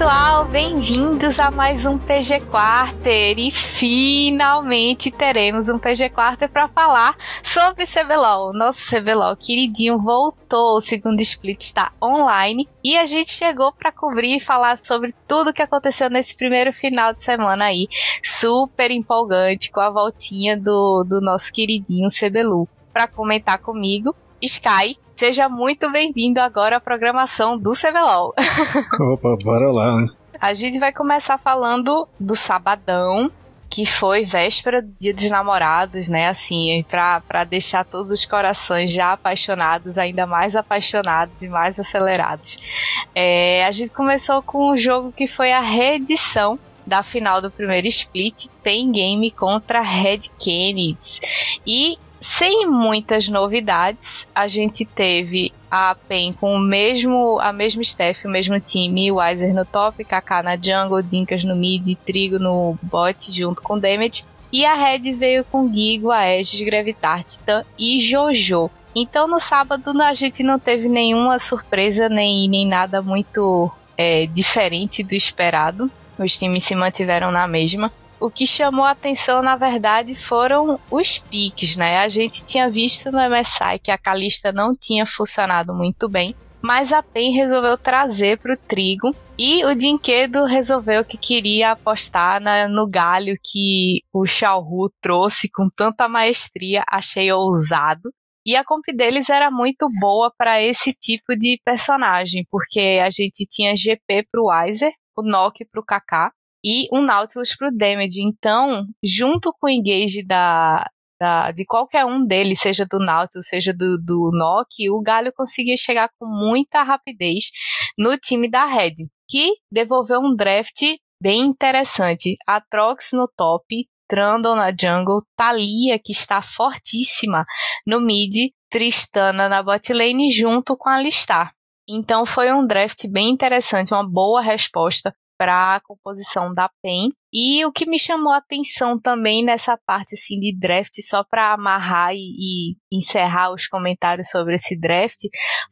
pessoal, bem-vindos a mais um PG Quarter. E finalmente teremos um PG Quarter para falar sobre CBLOL. Nosso CBLOL queridinho voltou, o segundo split está online. E a gente chegou para cobrir e falar sobre tudo que aconteceu nesse primeiro final de semana aí, super empolgante com a voltinha do, do nosso queridinho CBLU. Para comentar comigo, Sky, Seja muito bem-vindo agora à programação do CBLOL. Opa, bora lá, né? A gente vai começar falando do sabadão, que foi véspera do Dia dos Namorados, né? Assim, pra, pra deixar todos os corações já apaixonados, ainda mais apaixonados e mais acelerados. É, a gente começou com um jogo que foi a reedição da final do primeiro split, Pain Game contra Red Kennedy. E sem muitas novidades, a gente teve a PEN com o mesmo, a mesma staff, o mesmo time, Wiser no top, Kaká na jungle, Dinkas no mid, Trigo no bot junto com Damage. E a Red veio com Gigo, Aegis, Gravitar, Titan e Jojo. Então no sábado a gente não teve nenhuma surpresa nem, nem nada muito é, diferente do esperado. Os times se mantiveram na mesma o que chamou a atenção, na verdade, foram os piques, né? A gente tinha visto no MSI que a Calista não tinha funcionado muito bem, mas a PEN resolveu trazer para o trigo e o Dinquedo resolveu que queria apostar na, no galho que o Xiaohu trouxe com tanta maestria, achei ousado. E a comp deles era muito boa para esse tipo de personagem, porque a gente tinha GP para o Weiser, o Nock para o Kaká, e um Nautilus para o damage. Então, junto com o engage da, da, de qualquer um deles, seja do Nautilus, seja do, do Nock, o Galho conseguia chegar com muita rapidez no time da Red, que devolveu um draft bem interessante. Atrox no top, Trundle na jungle, Thalia, que está fortíssima no mid, Tristana na bot lane junto com a Alistar. Então foi um draft bem interessante, uma boa resposta para a composição da PEN. E o que me chamou a atenção também nessa parte assim de draft, só para amarrar e, e, encerrar os comentários sobre esse draft,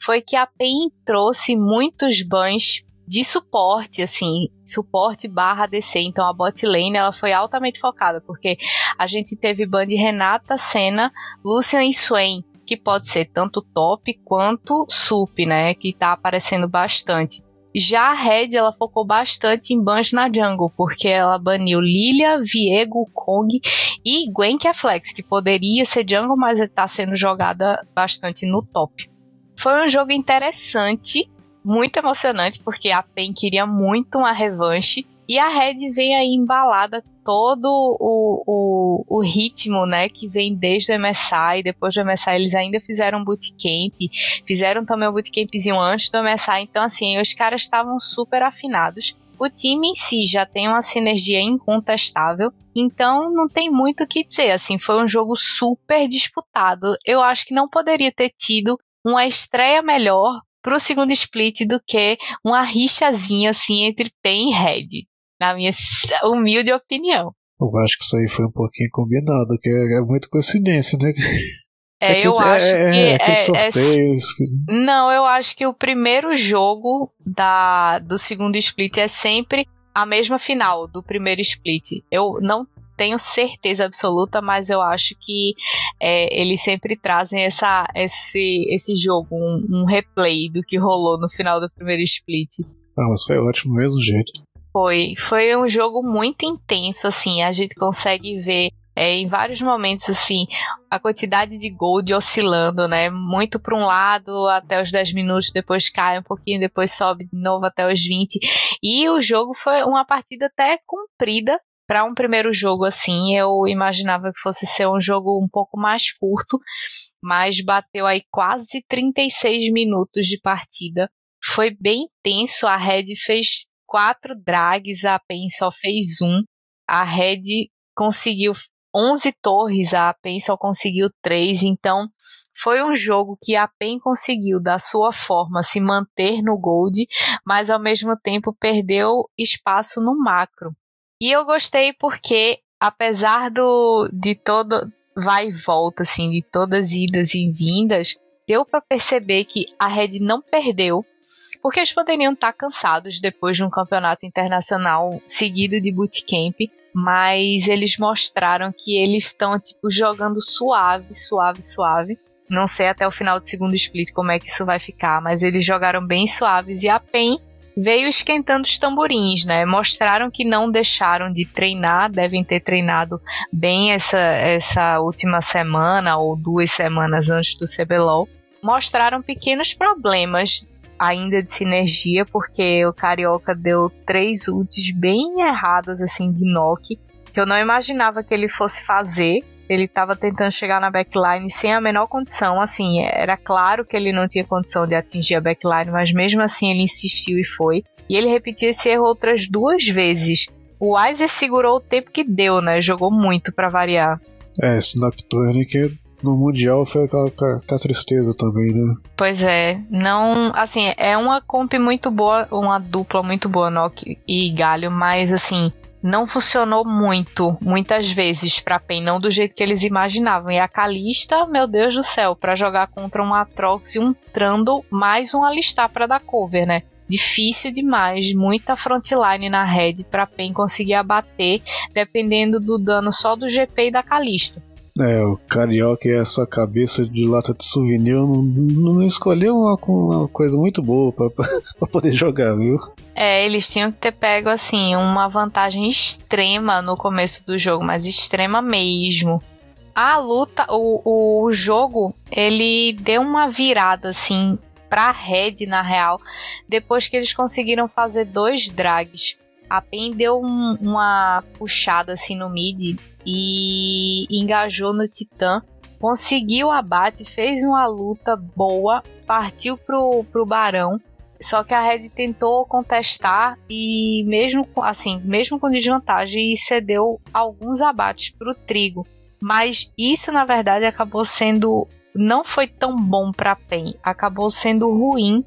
foi que a PEN trouxe muitos bans de suporte, assim, suporte barra DC. Então a bot lane ela foi altamente focada, porque a gente teve ban de Renata, Senna, Lucian e Swain, que pode ser tanto top quanto sup, né, que tá aparecendo bastante. Já a Red ela focou bastante em bans na jungle, porque ela baniu Lilia, Viego, Kong e Gwen que é flex, que poderia ser jungle, mas está sendo jogada bastante no top. Foi um jogo interessante, muito emocionante, porque a PEN queria muito uma revanche. E a Red vem aí embalada todo o, o, o, ritmo, né, que vem desde o MSI, depois do MSI eles ainda fizeram bootcamp, fizeram também o bootcampzinho antes do MSI, então assim, os caras estavam super afinados. O time em si já tem uma sinergia incontestável, então não tem muito o que dizer, assim, foi um jogo super disputado. Eu acho que não poderia ter tido uma estreia melhor pro segundo split do que uma rixazinha assim entre PEN e Red na minha humilde opinião. Eu acho que isso aí foi um pouquinho combinado, que é, é muito coincidência, né? É, é eu é, acho é, que é, sorteios, que... Não, eu acho que o primeiro jogo da, do segundo split é sempre a mesma final do primeiro split. Eu não tenho certeza absoluta, mas eu acho que eles sempre trazem essa, esse, esse jogo, um, um, replay do que rolou no final do primeiro split. Ah, mas foi ótimo do mesmo jeito. Foi, foi um jogo muito intenso, assim, a gente consegue ver é, em vários momentos, assim, a quantidade de gold oscilando, né? Muito para um lado até os 10 minutos, depois cai um pouquinho, depois sobe de novo até os 20. E o jogo foi uma partida até comprida. Para um primeiro jogo assim, eu imaginava que fosse ser um jogo um pouco mais curto, mas bateu aí quase 36 minutos de partida. Foi bem tenso, a Red fez quatro drags, a PEN só fez um. A Red conseguiu 11 torres, a PEN só conseguiu 3, então foi um jogo que a PEN conseguiu, da sua forma, se manter no Gold, mas ao mesmo tempo perdeu espaço no macro. E eu gostei porque, apesar do, de todo vai e volta, assim, de todas idas e vindas, deu para perceber que a Red não perdeu, porque eles poderiam estar tá cansados depois de um campeonato internacional seguido de bootcamp, mas eles mostraram que eles estão tipo jogando suave, suave, suave. Não sei até o final do segundo split como é que isso vai ficar, mas eles jogaram bem suaves e a PEN veio esquentando os tamborins, né? Mostraram que não deixaram de treinar, devem ter treinado bem essa, essa última semana ou duas semanas antes do CBLOL mostraram pequenos problemas ainda de sinergia, porque o Carioca deu três ults bem erradas assim de Nock, que eu não imaginava que ele fosse fazer. Ele estava tentando chegar na backline sem a menor condição, assim, era claro que ele não tinha condição de atingir a backline, mas mesmo assim ele insistiu e foi. E ele repetiu esse erro outras duas vezes. O Weiser segurou o tempo que deu, né? Jogou muito para variar. É, que no Mundial foi aquela, tristeza também, né? Pois é, não, assim, é uma comp muito boa, uma dupla muito boa, Nock e Galho, mas assim, não funcionou muito, muitas vezes pra PEN, não do jeito que eles imaginavam. E a Kalista, meu Deus do céu, para jogar contra um Atrox e um Trando, mais um Alistar para dar cover, né? Difícil demais, muita frontline na red pra PEN conseguir abater, dependendo do dano só do GP e da Kalista. É, o carioca e essa cabeça de lata de souvenir não, não escolheu uma, uma coisa muito boa para poder jogar, viu? É, eles tinham que ter pego assim uma vantagem extrema no começo do jogo, mas extrema mesmo. A luta, o, o jogo, ele deu uma virada assim pra Red na real, depois que eles conseguiram fazer dois drags. A PEN deu um, uma puxada assim no mid e engajou no Titã. Conseguiu o abate, fez uma luta boa, partiu pro, pro Barão. Só que a Red tentou contestar e mesmo assim, mesmo com desvantagem, cedeu alguns abates pro Trigo. Mas isso na verdade acabou sendo não foi tão bom para PEN, acabou sendo ruim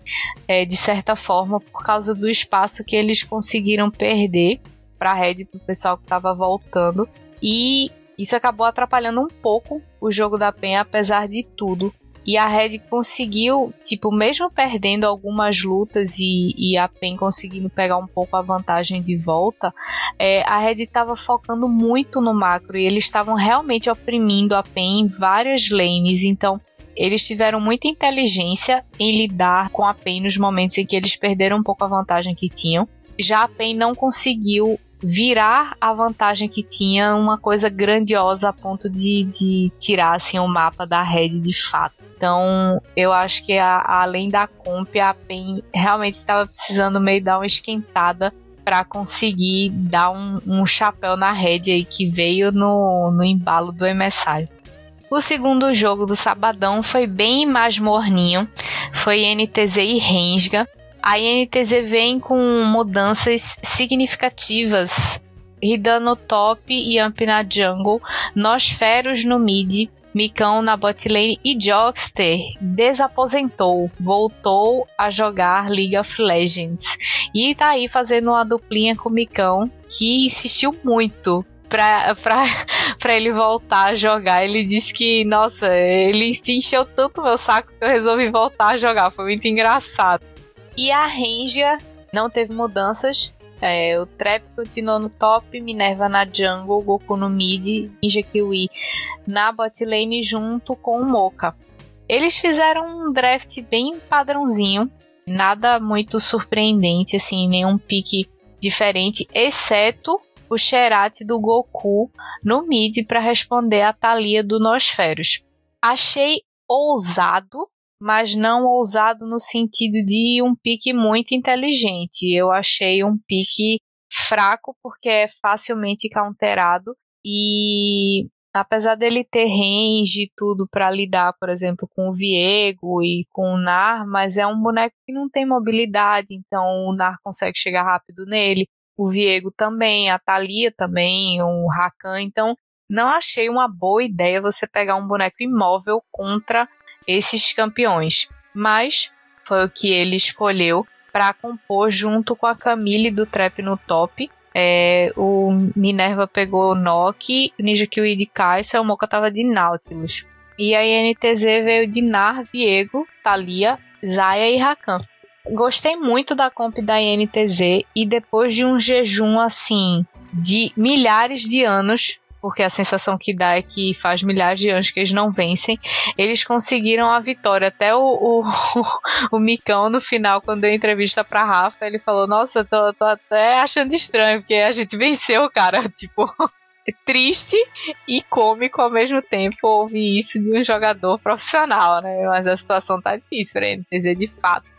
é, de certa forma por causa do espaço que eles conseguiram perder para a Red para o pessoal que estava voltando e isso acabou atrapalhando um pouco o jogo da PEN, apesar de tudo. E a Red conseguiu, tipo, mesmo perdendo algumas lutas e, e a PEN conseguindo pegar um pouco a vantagem de volta, é, a Red estava focando muito no macro e eles estavam realmente oprimindo a PEN em várias lanes. Então, eles tiveram muita inteligência em lidar com a PEN nos momentos em que eles perderam um pouco a vantagem que tinham. Já a PEN não conseguiu virar a vantagem que tinha uma coisa grandiosa a ponto de, de tirar assim, o mapa da Red de fato. Então, eu acho que a, além da comp, a PEN realmente estava precisando meio dar uma esquentada para conseguir dar um, um, chapéu na Red aí que veio no, no embalo do MSI. O segundo jogo do sabadão foi bem mais morninho, foi NTZ e Rensga a INTZ vem com mudanças significativas. Ridan no top e Amp na jungle, Nosferos no mid, Micão na bot lane e Jockster desaposentou, voltou a jogar League of Legends. E tá aí fazendo uma duplinha com o Micão, que insistiu muito pra, pra, pra ele voltar a jogar. Ele disse que, nossa, ele encheu tanto meu saco que eu resolvi voltar a jogar. Foi muito engraçado. E a Ranger não teve mudanças. É, o Trap continuou no top, Minerva na jungle, Goku no mid, Ninja Kiwi na bot lane junto com o Mocha. Eles fizeram um draft bem padrãozinho, nada muito surpreendente, assim, nenhum pique diferente, exceto o Xerath do Goku no mid para responder a Thalia do Nosferos. Achei ousado mas não ousado no sentido de um pique muito inteligente. Eu achei um pique fraco porque é facilmente counterado e apesar dele ter range e tudo para lidar, por exemplo, com o Viego e com o Nar, mas é um boneco que não tem mobilidade, então o Nar consegue chegar rápido nele, o Viego também, a Thalia também, o Rakan, então não achei uma boa ideia você pegar um boneco imóvel contra esses campeões. Mas foi o que ele escolheu para compor junto com a Camille do Trap no Top. É, o Minerva pegou Noki, Ninja Kiwi de Kai'Sa, o Mocha tava de Nautilus. E a INTZ veio de Nar, Viego, Thalia, Zaya e Rakan. Gostei muito da comp da INTZ e depois de um jejum assim de milhares de anos porque a sensação que dá é que faz milhares de anos que eles não vencem. Eles conseguiram a vitória. Até o, o, o Micão, no final, quando deu entrevista pra Rafa, ele falou: Nossa, tô, tô até achando estranho, porque a gente venceu, cara. Tipo. triste e cômico ao mesmo tempo ouvir isso de um jogador profissional, né? Mas a situação tá difícil pra NTZ de fato.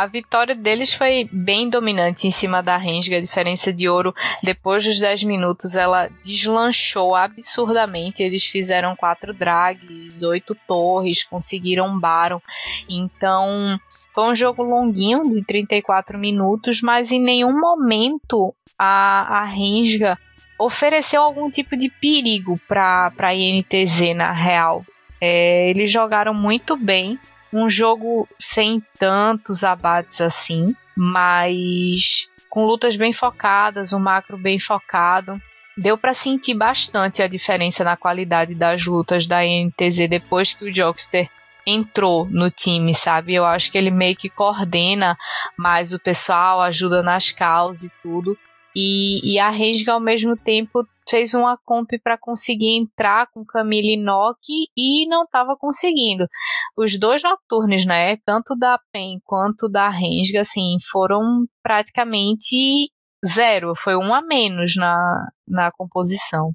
A vitória deles foi bem dominante em cima da Rensga, a diferença de ouro. Depois dos 10 minutos, ela deslanchou absurdamente. Eles fizeram quatro drags, oito torres, conseguiram Baron. Então, foi um jogo longuinho, de 34 minutos, mas em nenhum momento a, a Rensga ofereceu algum tipo de perigo para a INTZ na real. É, eles jogaram muito bem um jogo sem tantos abates assim, mas com lutas bem focadas, um macro bem focado. Deu para sentir bastante a diferença na qualidade das lutas da NTZ depois que o Jokster entrou no time, sabe? Eu acho que ele meio que coordena mais o pessoal, ajuda nas causas e tudo. E, e a ao mesmo tempo fez uma comp para conseguir entrar com Camille Nock e não estava conseguindo. Os dois nocturnos, né, tanto da PEN quanto da Renga, assim, foram praticamente zero, foi um a menos na, na composição.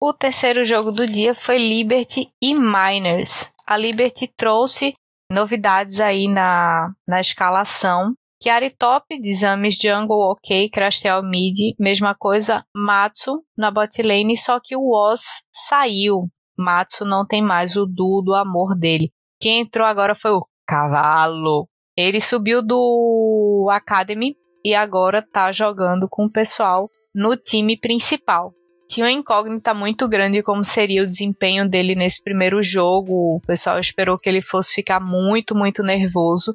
O terceiro jogo do dia foi Liberty e Miners. A Liberty trouxe novidades aí na, na escalação. Chiari top, exames jungle ok, Crastel mid, mesma coisa, Matsu na bot lane, só que o Oz saiu. Matsu não tem mais o duo do amor dele. Quem entrou agora foi o Cavalo. Ele subiu do Academy e agora tá jogando com o pessoal no time principal. Tinha uma incógnita muito grande como seria o desempenho dele nesse primeiro jogo. O pessoal esperou que ele fosse ficar muito, muito nervoso.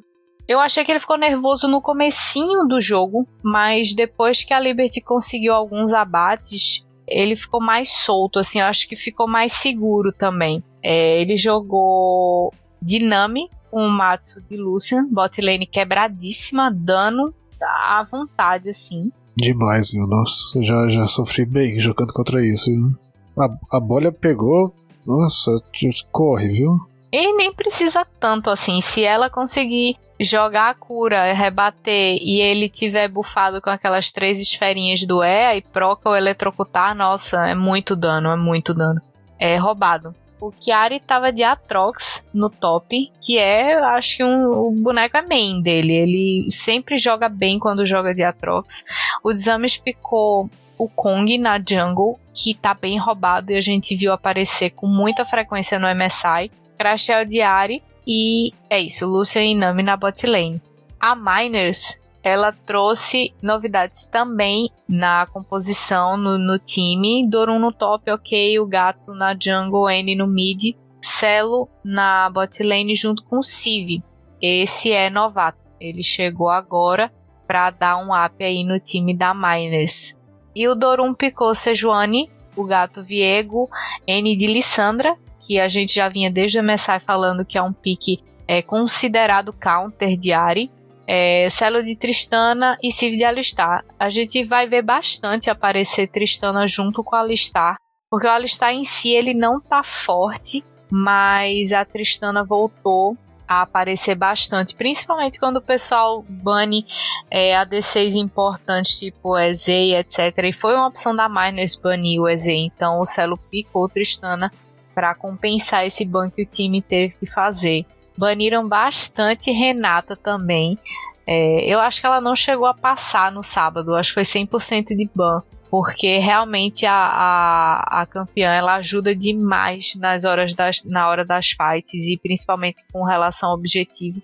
Eu achei que ele ficou nervoso no comecinho do jogo, mas depois que a Liberty conseguiu alguns abates, ele ficou mais solto, assim, eu acho que ficou mais seguro também. É, ele jogou Dinami com o Matsu de Lucian, bot lane quebradíssima, dano à vontade, assim. Demais, viu? Nossa, já, já sofri bem jogando contra isso, viu? A, a bolha pegou, nossa, corre, viu? E nem precisa tanto assim. Se ela conseguir jogar a cura, rebater e ele tiver bufado com aquelas três esferinhas do E e proca ou eletrocutar, nossa, é muito dano, é muito dano. É roubado. O Chiari tava de Atrox no top, que é, acho que um, o boneco é main dele. Ele sempre joga bem quando joga de Atrox. O Zames picou o Kong na jungle, que tá bem roubado e a gente viu aparecer com muita frequência no MSI. Crashel Diari e é isso, Lucian e Nami na bot lane. A Miners, ela trouxe novidades também na composição, no, no time. Dorun no top, ok, o Gato na jungle, N no mid, Celo na bot lane junto com o Civ. Esse é novato, ele chegou agora para dar um up aí no time da Miners. E o Dorum picou Sejuani, o gato Viego, N de Lissandra, que a gente já vinha desde o MSI falando que é um pique é, considerado counter de Ari. É, Celo de Tristana e Civ de Alistar. A gente vai ver bastante aparecer Tristana junto com Alistar, porque o Alistar em si ele não tá forte, mas a Tristana voltou a aparecer bastante, principalmente quando o pessoal bane é, ADCs importantes, tipo EZ, etc. E foi uma opção da Miners banir o EZ, então o Celo picou Tristana para compensar esse ban que o time teve que fazer. Baniram bastante Renata também. É, eu acho que ela não chegou a passar no sábado, acho que foi 100% de ban. Porque realmente a, a, a campeã ela ajuda demais nas horas das, na hora das fights e principalmente com relação ao objetivo.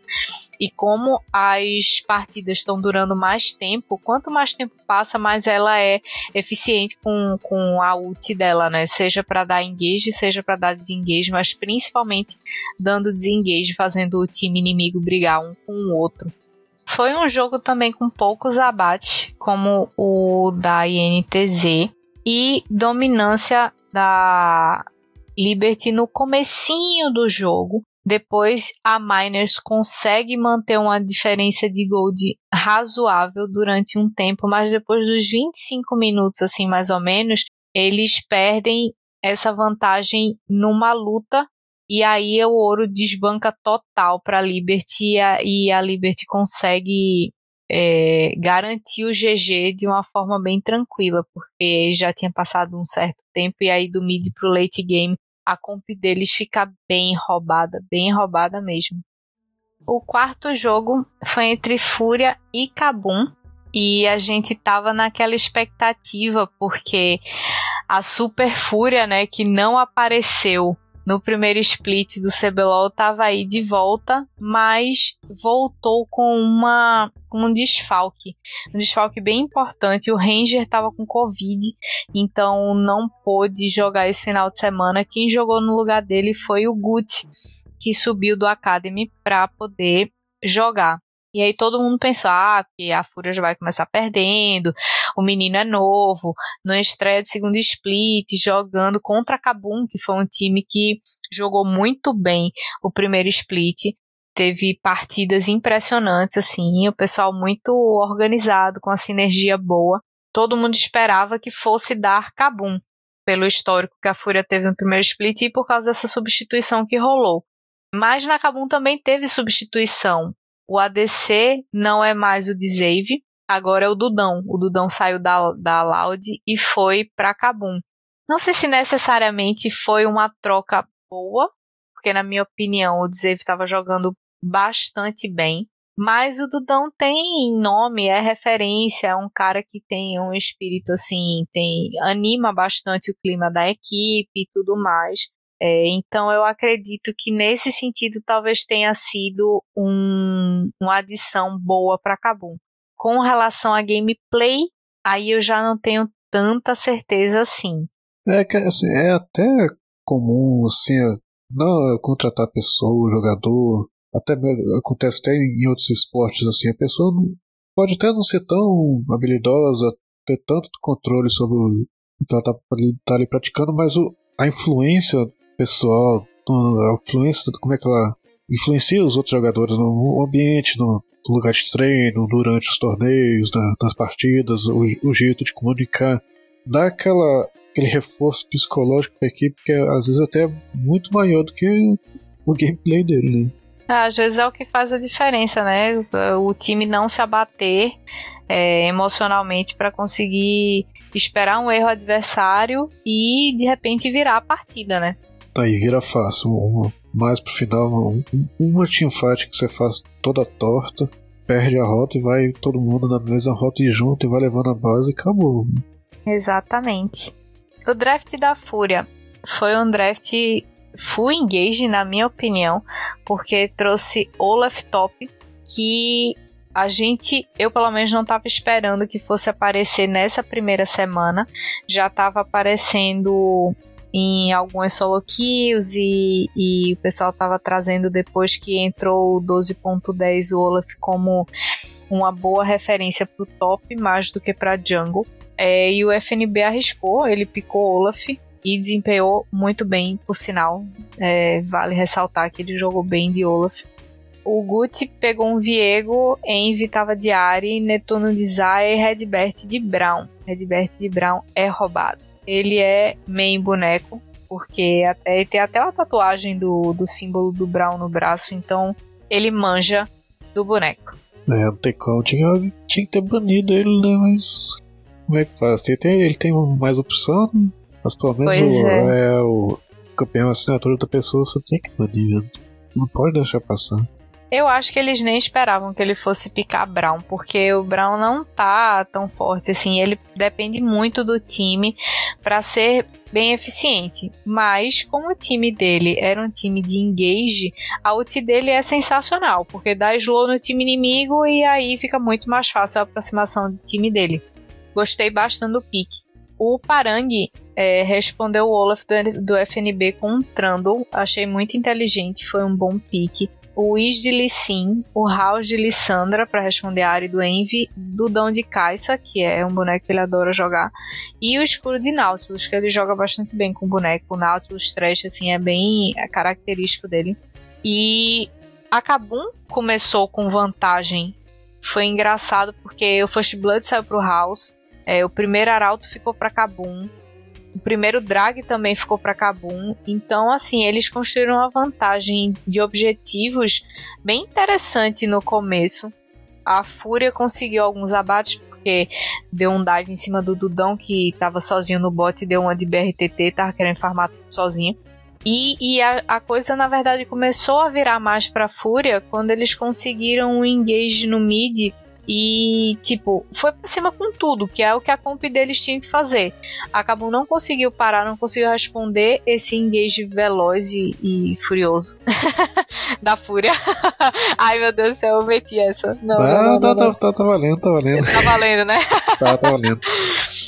E como as partidas estão durando mais tempo, quanto mais tempo passa, mais ela é eficiente com, com a ult dela, né? Seja para dar engage, seja para dar desengage, mas principalmente dando desengage, fazendo o time inimigo brigar um com o outro. Foi um jogo também com poucos abates, como o da INTZ, e dominância da Liberty no comecinho do jogo. Depois a Miners consegue manter uma diferença de gold razoável durante um tempo, mas depois dos 25 minutos, assim mais ou menos, eles perdem essa vantagem numa luta e aí o ouro desbanca total para a Liberty e a Liberty consegue é, garantir o GG de uma forma bem tranquila, porque já tinha passado um certo tempo e aí do mid pro late game a comp deles fica bem roubada, bem roubada mesmo. O quarto jogo foi entre Fúria e Kabum. E a gente tava naquela expectativa, porque a Super Fúria, né, que não apareceu no primeiro split do CBLOL estava aí de volta, mas voltou com uma um desfalque, um desfalque bem importante. O Ranger estava com Covid, então não pôde jogar esse final de semana. Quem jogou no lugar dele foi o Gut, que subiu do Academy para poder jogar. E aí todo mundo pensou, ah, que a Fúria já vai começar perdendo, o menino é novo, no estreia de segundo split, jogando contra a Kabum, que foi um time que jogou muito bem o primeiro split, teve partidas impressionantes, assim, o pessoal muito organizado, com a sinergia boa. Todo mundo esperava que fosse dar Kabum, pelo histórico que a Fúria teve no primeiro split e por causa dessa substituição que rolou. Mas na Kabum também teve substituição. O ADC não é mais o Dzave, agora é o Dudão. O Dudão saiu da, da Loud e foi para Kabum. Não sei se necessariamente foi uma troca boa, porque na minha opinião o Dzave estava jogando bastante bem. Mas o Dudão tem nome, é referência, é um cara que tem um espírito assim, tem anima bastante o clima da equipe e tudo mais. É, então eu acredito que nesse sentido talvez tenha sido um, uma adição boa para Kabum. Com relação a gameplay, aí eu já não tenho tanta certeza assim. É assim, é até comum assim, não contratar pessoa, jogador, até acontece até em outros esportes assim, a pessoa não, pode até não ser tão habilidosa, ter tanto controle sobre o que ela está tá ali praticando, mas o, a influência pessoal, a influência, como é que ela influencia os outros jogadores no ambiente, no lugar de treino, durante os torneios, na, nas partidas, o, o, jeito de comunicar, dá aquela, aquele reforço psicológico para a equipe que é, às vezes até é muito maior do que o gameplay dele, né? Ah, às vezes é o que faz a diferença, né? O time não se abater é, emocionalmente para conseguir esperar um erro adversário e de repente virar a partida, né? Aí vira fácil. Uma, mais pro final, uma, uma teamfight que você faz toda torta, perde a rota e vai todo mundo na mesma rota e junto e vai levando a base e acabou. Exatamente. O draft da Fúria foi um draft full engage, na minha opinião, porque trouxe Olaf Top, que a gente, eu pelo menos não estava esperando que fosse aparecer nessa primeira semana. Já estava aparecendo em algumas solo kills e, e o pessoal estava trazendo depois que entrou o 12.10 o Olaf como uma boa referência para o top mais do que para jungle. É, e o FNB arriscou, ele picou Olaf e desempenhou muito bem, por sinal. É, vale ressaltar que ele jogou bem de Olaf. O Guti pegou um Viego, Envy tava de Ari, Netuno de Zay e Redbert de Brown. Redbert de Brown é roubado ele é main boneco, porque até, tem até uma tatuagem do, do símbolo do Brown no braço, então ele manja do boneco. É, não tem como, tinha, tinha que ter banido ele, né? Mas como é que faz? Tem, tem, ele tem mais opção, mas pelo menos o, é. é. o campeão assinatura da pessoa só tem que banir, não pode deixar passar. Eu acho que eles nem esperavam que ele fosse picar Brown, porque o Brown não tá tão forte assim. Ele depende muito do time para ser bem eficiente. Mas como o time dele era um time de engage, a ult dele é sensacional, porque dá slow no time inimigo e aí fica muito mais fácil a aproximação do time dele. Gostei bastante do pique. O Parang é, respondeu o Olaf do, do, FNB com um Trundle. Achei muito inteligente, foi um bom pique. O Is de Lissin, o House de Lissandra para responder a área do Envy, Dudão de Kaisa, que é um boneco que ele adora jogar, e o Escuro de Nautilus, que ele joga bastante bem com o boneco. O Nautilus Trash assim, é bem é característico dele. E a Kabum começou com vantagem. Foi engraçado porque o First Blood saiu pro House é, o primeiro arauto ficou para Kabum. O primeiro drag também ficou para Kabum. Então, assim, eles construíram uma vantagem de objetivos bem interessante no começo. A Fúria conseguiu alguns abates porque deu um dive em cima do Dudão que estava sozinho no bot e deu uma de BRTT, tava querendo farmar sozinho. E, e a, a, coisa, na verdade, começou a virar mais pra Fúria quando eles conseguiram um engage no mid e, tipo, foi pra cima com tudo, que é o que a comp deles tinha que fazer. Acabou não conseguiu parar, não conseguiu responder esse engage veloz e, e furioso da fúria. Ai meu Deus do céu, eu meti essa. Não, ah, não, não, tá, não, tá, tá, tá valendo, tá valendo. Tá valendo, né? tá, tá valendo.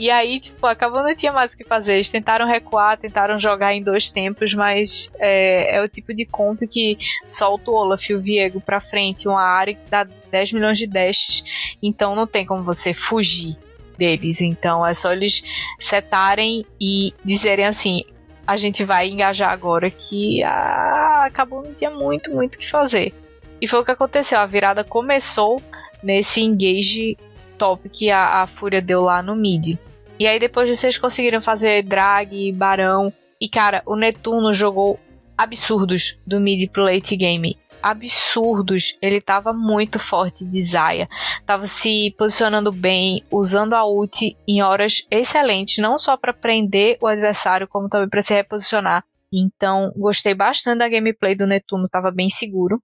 E aí, tipo, acabou não tinha mais o que fazer. Eles tentaram recuar, tentaram jogar em dois tempos, mas é, é o tipo de comp que solta o Olaf e o Viego pra frente, uma área que dá 10 milhões de dashes, então não tem como você fugir deles. Então é só eles setarem e dizerem assim: a gente vai engajar agora que ah, acabou, não tinha muito, muito o que fazer. E foi o que aconteceu. A virada começou nesse engage top que a, a Fúria deu lá no mid. E aí depois vocês conseguiram fazer drag, barão. E cara, o Netuno jogou absurdos do mid pro late game. Absurdos. Ele tava muito forte de Zaya. Tava se posicionando bem, usando a ult em horas excelentes, não só para prender o adversário, como também para se reposicionar. Então, gostei bastante da gameplay do Netuno, tava bem seguro.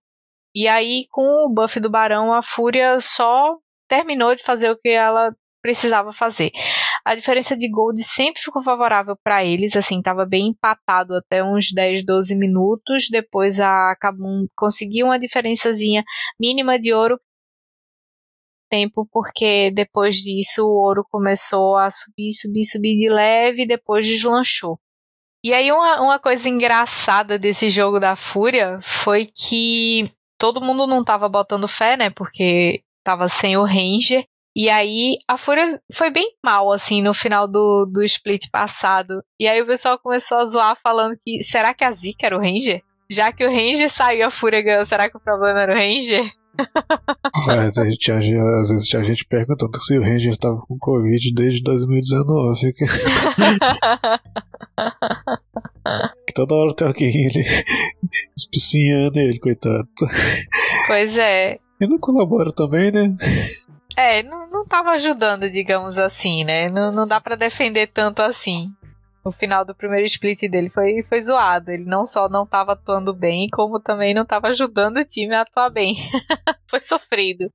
E aí, com o buff do Barão, a Fúria só terminou de fazer o que ela precisava fazer. A diferença de gold sempre ficou favorável para eles, assim, estava bem empatado até uns 10, 12 minutos. Depois a Kabum conseguiu uma diferençazinha mínima de ouro tempo, porque depois disso o ouro começou a subir, subir, subir de leve e depois deslanchou. E aí uma, uma coisa engraçada desse jogo da Fúria foi que todo mundo não estava botando fé, né? Porque estava sem o Ranger. E aí a Fúria foi bem mal, assim, no final do, do split passado. E aí o pessoal começou a zoar falando que será que a Zika era o Ranger? Já que o Ranger saiu, a Fúria ganhou, será que o problema era o Ranger? É, a gente, às vezes a gente perguntando se o Ranger estava com Covid desde 2019. Que... que toda hora tem alguém ele espicinhando ele, coitado. Pois é. E não colabora também, né? É, não, não tava ajudando, digamos assim, né? Não, não dá para defender tanto assim. O final do primeiro split dele foi, foi zoado. Ele não só não tava atuando bem, como também não tava ajudando o time a atuar bem. foi sofrido.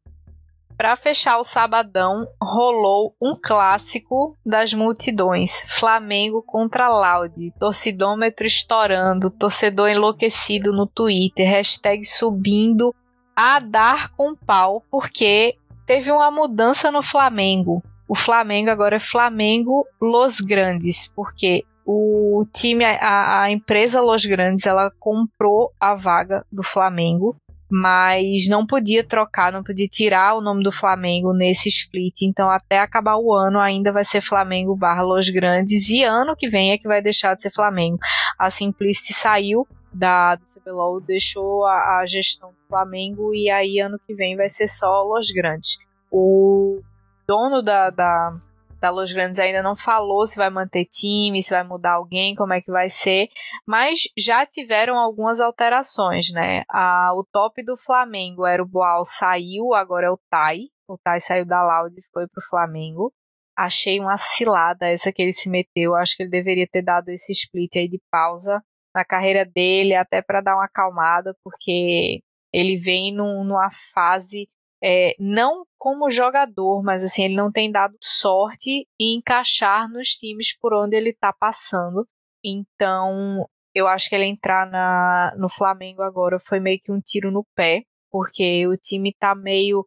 Para fechar o sabadão, rolou um clássico das multidões: Flamengo contra Laude. Torcidômetro estourando, torcedor enlouquecido no Twitter, hashtag subindo a dar com pau, porque teve uma mudança no Flamengo. O Flamengo agora é Flamengo Los Grandes, porque o time, a, a empresa Los Grandes, ela comprou a vaga do Flamengo, mas não podia trocar, não podia tirar o nome do Flamengo nesse split. Então, até acabar o ano, ainda vai ser Flamengo barra Los Grandes, e ano que vem é que vai deixar de ser Flamengo. A Simplicity saiu da do CBLOL deixou a, a, gestão do Flamengo e aí ano que vem vai ser só Los Grandes. O dono da, da, da Los Grandes ainda não falou se vai manter time, se vai mudar alguém, como é que vai ser, mas já tiveram algumas alterações, né? A, o top do Flamengo era o Boal, saiu, agora é o Tai. O Tai saiu da Loud e foi pro Flamengo. Achei uma cilada essa que ele se meteu. Acho que ele deveria ter dado esse split aí de pausa na carreira dele, até para dar uma acalmada, porque Ele vem num, numa fase é, não como jogador, mas assim, ele não tem dado sorte em encaixar nos times por onde ele está passando. Então, eu acho que ele entrar na, no Flamengo agora foi meio que um tiro no pé, porque o time está meio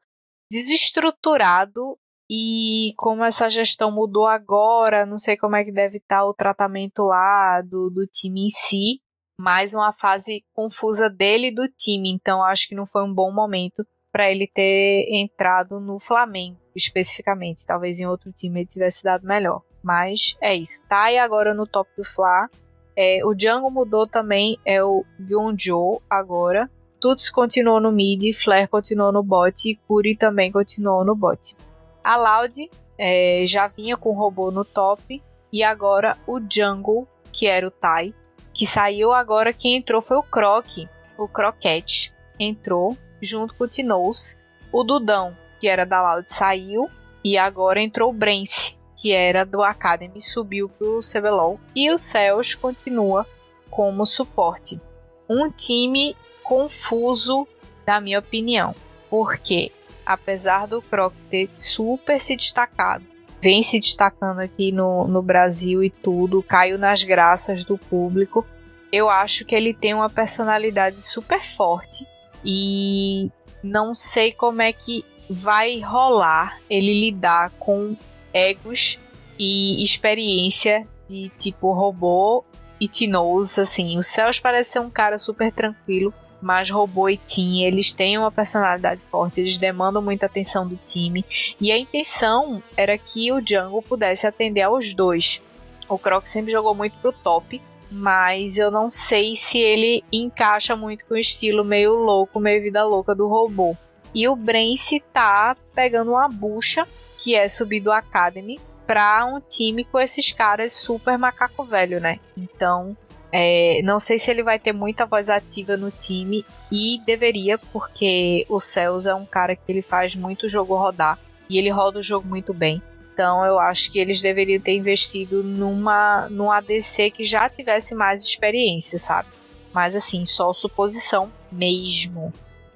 desestruturado e como essa gestão mudou agora, não sei como é que deve estar tá o tratamento lá do, do time em si, mais uma fase confusa dele e do time, então acho que não foi um bom momento para ele ter entrado no Flamengo, especificamente. Talvez em outro time ele tivesse dado melhor. Mas é isso. Tá e agora no top do Fla. É, o Django mudou também, é o Gyonjo agora. Tuts continuou no mid, Flair continuou no bot e Kuri também continuou no bot. A Loud é, já vinha com o robô no top e agora o Jungle, que era o Tai, que saiu agora, quem entrou foi o Croc, o Croquete. Entrou junto com o Tinous. O Dudão, que era da Loud, saiu. E agora entrou o Brence, que era do Academy, subiu pro CBLOL. E o Cels continua como suporte. Um time confuso, na minha opinião. Porque, apesar do Croc ter super se destacado, vem se destacando aqui no, no Brasil e tudo, caiu nas graças do público. Eu acho que ele tem uma personalidade super forte e não sei como é que vai rolar ele lidar com egos e experiência de tipo robô e Tinoz, assim, o Céus parece ser um cara super tranquilo, mas robô e Tim, eles têm uma personalidade forte, eles demandam muita atenção do time, e a intenção era que o Jungle pudesse atender aos dois. O Croc sempre jogou muito pro top, mas eu não sei se ele encaixa muito com o estilo meio louco, meio vida louca do robô. E o Brence tá pegando uma bucha, que é subir do Academy, pra um time com esses caras super macaco velho, né? Então, é, não sei se ele vai ter muita voz ativa no time e deveria, porque o Celso é um cara que ele faz muito jogo rodar e ele roda o jogo muito bem. Então eu acho que eles deveriam ter investido numa num ADC que já tivesse mais experiência, sabe? Mas assim, só suposição mesmo.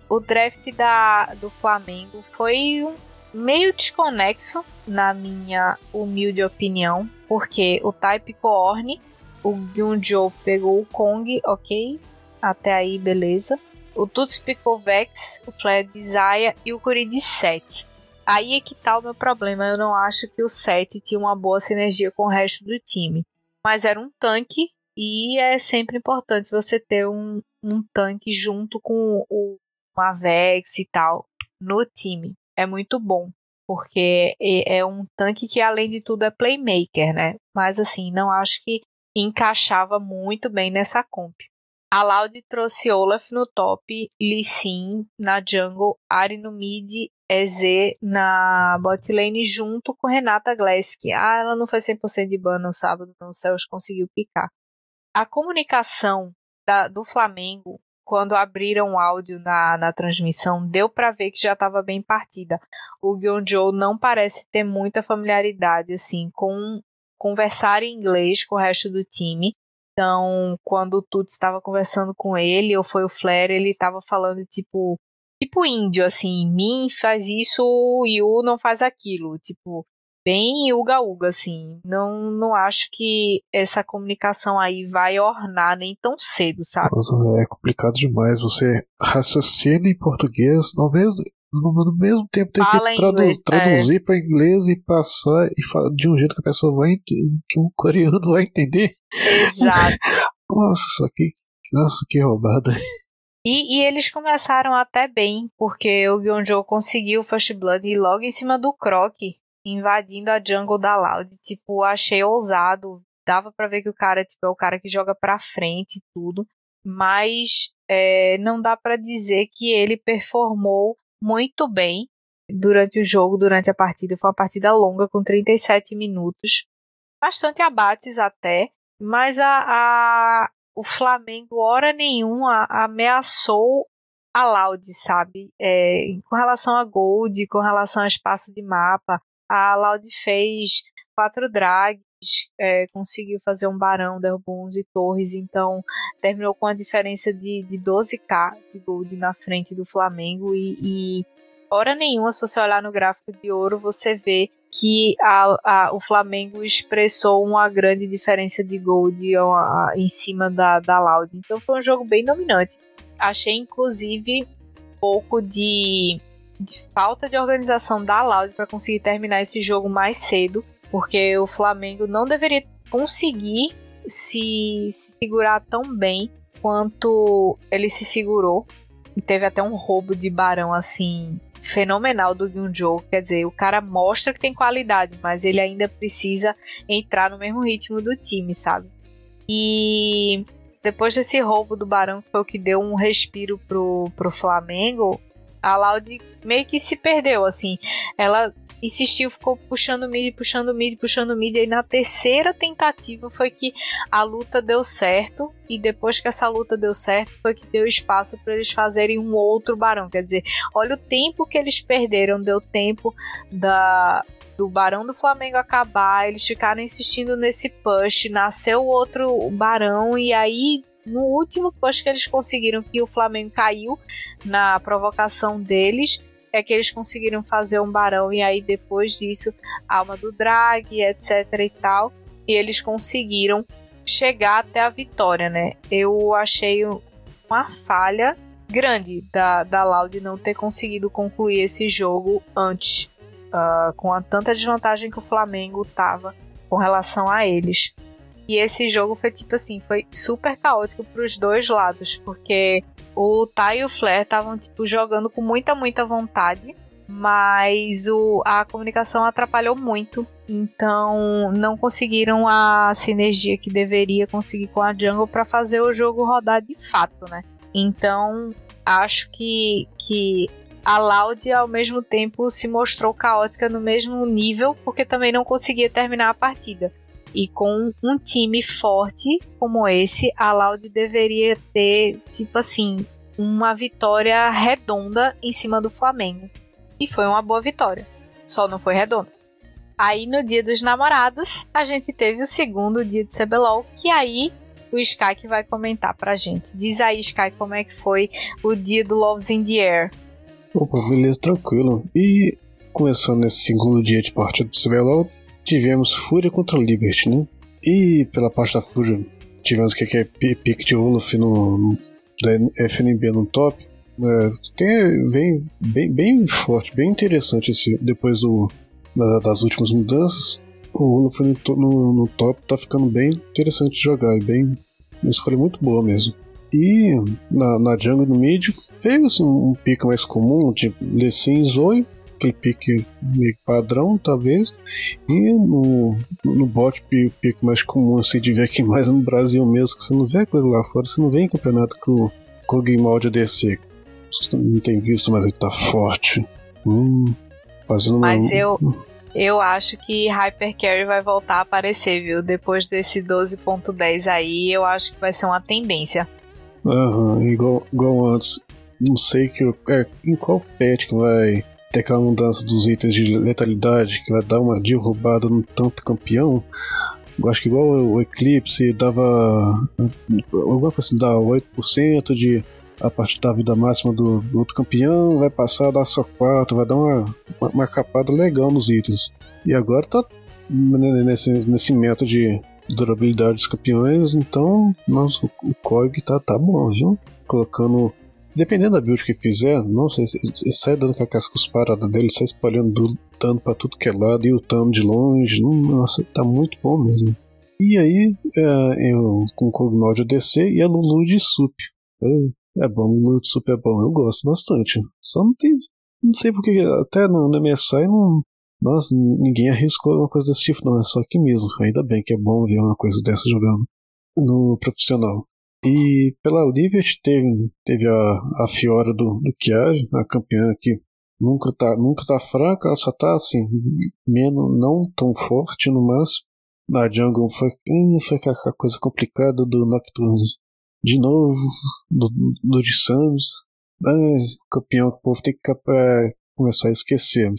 O draft da, do Flamengo foi meio desconexo, na minha humilde opinião, porque o Type Coorne, o Gyunjo pegou o Kong, ok? Até aí, beleza. O Tuts picou Vex, o Flare de Zaya e o Kuri de 7. Aí é que tá o meu problema. Eu não acho que o Seth tinha uma boa sinergia com o resto do time. Mas era um tanque e é sempre importante você ter um, um tanque junto com o Avex e tal no time. É muito bom. Porque é um tanque que, além de tudo, é playmaker, né? Mas assim, não acho que encaixava muito bem nessa comp. A Loud trouxe Olaf no top, Lee Sin na jungle, Ari no mid EZ na bot lane junto com Renata Glesk. Ah, ela não foi 100% de ban no sábado, não. O Celso conseguiu picar. A comunicação da, do Flamengo, quando abriram o áudio na, na transmissão, deu para ver que já estava bem partida. O Gyonjo não parece ter muita familiaridade assim com conversar em inglês com o resto do time. Então, quando o Tuts estava conversando com ele, ou foi o Flair, ele estava falando tipo tipo índio, assim, Min faz isso, Yu não faz aquilo, tipo, bem uga-uga, assim. Não, não acho que essa comunicação aí vai ornar nem tão cedo, sabe? Nossa, é complicado demais. Você raciocina em português, no mesmo, no, mesmo tempo tem Fala que tradu inglês, traduzir é. para inglês e passar e de um jeito que a pessoa vai que um coreano vai entender. Exato. nossa, que, nossa, que roubada. E, e, eles começaram até bem, porque o Gyonjo conseguiu o First Blood logo em cima do Croc, invadindo a jungle da Loud. Tipo, achei ousado. Dava para ver que o cara tipo, é o cara que joga pra frente e tudo. Mas é, não dá para dizer que ele performou muito bem durante o jogo, durante a partida. Foi uma partida longa, com 37 minutos. Bastante abates até. Mas a, a, o Flamengo, hora nenhuma, ameaçou a Loud, sabe? É, com relação a Gold, com relação a espaço de mapa, a Loud fez quatro drag é, conseguiu fazer um barão, derrubou 11 torres, então terminou com a diferença de, de 12k de gold na frente do Flamengo e, e hora nenhuma, se você olhar no gráfico de ouro, você vê que a, a, o Flamengo expressou uma grande diferença de gold a, em cima da, da. Então foi um jogo bem dominante. Achei inclusive um pouco de, de falta de organização da Loud para conseguir terminar esse jogo mais cedo, porque o Flamengo não deveria conseguir se, se segurar tão bem quanto ele se segurou. E teve até um roubo de barão assim fenomenal do Gyunjo. Quer dizer, o cara mostra que tem qualidade, mas ele ainda precisa entrar no mesmo ritmo do time, sabe? E depois desse roubo do Barão, que foi o que deu um respiro pro, pro Flamengo, a Laude meio que se perdeu, assim. Ela insistiu, ficou puxando mid, puxando mid, puxando mid. E na terceira tentativa foi que a luta deu certo. E depois que essa luta deu certo, foi que deu espaço para eles fazerem um outro barão. Quer dizer, olha o tempo que eles perderam. Deu tempo da, do Barão do Flamengo acabar, eles ficaram insistindo nesse push, nasceu outro Barão e aí no último push que eles conseguiram que o Flamengo caiu na provocação deles, é que eles conseguiram fazer um barão e aí depois disso alma do drag, etc e tal, e eles conseguiram chegar até a vitória, né? Eu achei uma falha grande da, da Loud não ter conseguido concluir esse jogo antes, uh, com a tanta desvantagem que o Flamengo tava com relação a eles. E esse jogo foi tipo assim, foi super caótico para os dois lados, porque o Tai e o Flair estavam tipo jogando com muita muita vontade, mas o, a comunicação atrapalhou muito, então não conseguiram a sinergia que deveria conseguir com a Jungle para fazer o jogo rodar de fato, né? Então acho que que a Loud ao mesmo tempo se mostrou caótica no mesmo nível, porque também não conseguia terminar a partida. E com um time forte como esse, a Loud deveria ter, tipo assim, uma vitória redonda em cima do Flamengo. E foi uma boa vitória. Só não foi redonda. Aí no dia dos namorados, a gente teve o segundo dia de CBLOL, que aí o Sky que vai comentar pra gente. Diz aí, Sky, como é que foi o dia do Loves in the Air. Opa, beleza, tranquilo. E começando nesse segundo dia de partida do CBLOL, tivemos Fúria contra Liberty, né? E pela parte da Fúria, tivemos que é pique de Olaf no, da FNB no top. É, tem, vem bem, bem forte, bem interessante esse, depois do, da, das últimas mudanças. O Olaf no, no, no, top tá ficando bem interessante de jogar, e bem uma escolha muito boa mesmo. E na, na jungle no mid fez assim, um pique mais comum, tipo Lecim Zoe, aquele pique meio padrão, talvez. E no, no bot, o pique mais comum assim, de ver aqui mais no Brasil mesmo, que você não vê coisa lá fora, você não vê em campeonato com, o Audio DC. Você não tem visto, mas ele tá forte. Hum, fazendo mas uma... eu. Eu acho que Hyper Carry vai voltar a aparecer, viu? Depois desse 12.10 aí, eu acho que vai ser uma tendência. Aham, uhum, igual, igual antes. Não sei que, é, em qual patch que vai ter aquela mudança dos itens de letalidade que vai dar uma derrubada no tanto campeão. Eu acho que igual o Eclipse dava. Alguma coisa assim, dá 8% de. A partir da vida máxima do, do, outro campeão, vai passar a dar só 4, vai dar uma, uma, uma capada legal nos itens. E agora tá nesse, nesse método de durabilidade dos campeões, então nossa, o COG tá, tá bom, viu? Colocando Dependendo da build que fizer, não sei, sai dando com a casca dele, sai espalhando dano pra tudo que é lado e o de longe. Nossa, tá muito bom mesmo. E aí, é, eu com o Cognodio DC e a Lulu de Sup. É, é bom, Lulu de Sup é bom, eu gosto bastante. Só não tem. Não sei porque, até no, no MSI não. Nossa, ninguém arriscou uma coisa desse tipo, não. É só aqui mesmo. Ainda bem que é bom ver uma coisa dessa jogando no profissional. E pela Liberty teve, teve a, a Fiora do, do Chiari, a campeã que nunca tá, nunca tá fraca, ela só tá assim, menos, não tão forte no máximo. Na Jungle foi, hum, foi a coisa complicada do Nocturne. De novo, do, do de Samus. Mas campeão que o povo tem que é, começar a esquecer.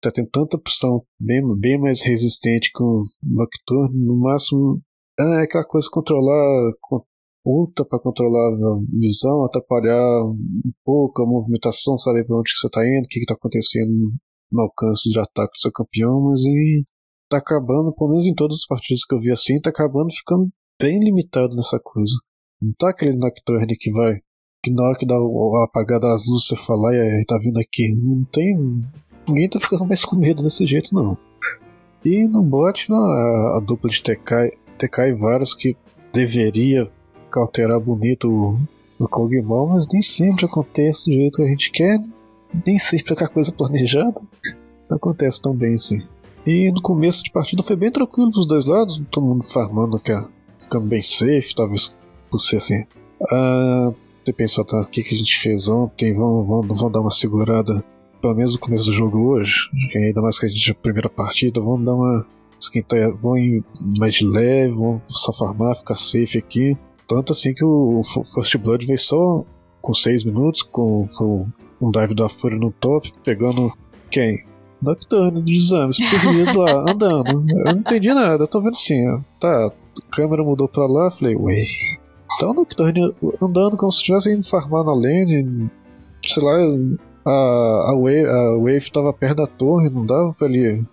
tá tendo tanta opção bem, bem mais resistente que o Nocturne, no máximo é aquela coisa controlar ulta para controlar a visão, atrapalhar um pouco a movimentação, saber para onde que você está indo, o que está acontecendo no alcance de ataque do seu campeão, mas e tá acabando, pelo menos em todas as partidas que eu vi assim, tá acabando ficando bem limitado nessa coisa. Não tá aquele Nocturne que vai, que na hora que dá a apagada das luzes você fala, e aí, tá vindo aqui. Não tem. Ninguém tá ficando mais com medo desse jeito, não. E no bot, não, a, a dupla de TK, TK e Varus que deveria cauterar bonito o, o Kog'Maw, mas nem sempre acontece do jeito que a gente quer, nem sempre é a coisa planejada. Não acontece tão bem assim. E no começo de partida foi bem tranquilo pros dois lados, todo mundo farmando, ficando bem safe, talvez por ser assim. Ah, ter pensado tá, o que, que a gente fez ontem, vamos, vamos, vamos dar uma segurada, pelo menos no começo do jogo hoje, ainda mais que a gente é a primeira partida, vamos dar uma esquentar, vamos ir mais de leve, vamos só farmar, ficar safe aqui. Tanto assim que o First Blood veio só com 6 minutos, com, com um dive da Fúria no top, pegando quem? Nocturne de exames, perdido lá, andando. Eu não entendi nada, eu tô vendo assim, ó. Tá, a câmera mudou pra lá, falei, ué. Então o Nocturne andando como se estivesse indo farmar na lane, sei lá, a, a, wave, a wave tava perto da torre, não dava pra ele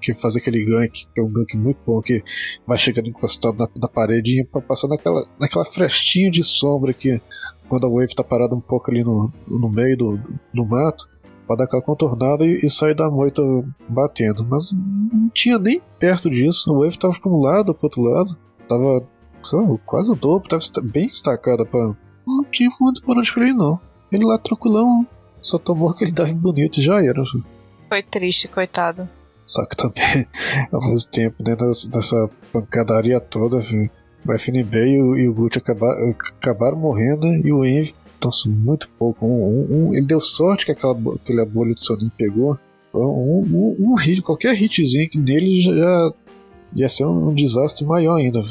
que fazer aquele gank, que é um gank muito bom, que vai chegando encostado na, na paredinha para passar naquela, naquela frestinha de sombra que quando a wave tá parada um pouco ali no, no meio do, do, mato, para dar aquela contornada e, e, sair da moita batendo. Mas não tinha nem perto disso, a wave tava para um lado, pro outro lado, tava quase o dobro, tava bem destacada para Não tinha muito por onde ir, não. Ele lá tranquilão, só tomou aquele dive bonito e já era. Foi triste, coitado. Só que também, ao mesmo tempo, dentro dessa pancadaria toda, o FNB e o, e o Gucci acabaram, acabaram morrendo e o Envy, nossa, muito pouco. Um, um, um, ele deu sorte que aquela, aquela bolha de Sonin pegou. Um, um, hit, qualquer hitzinho que nele já ia ser um, desastre maior ainda.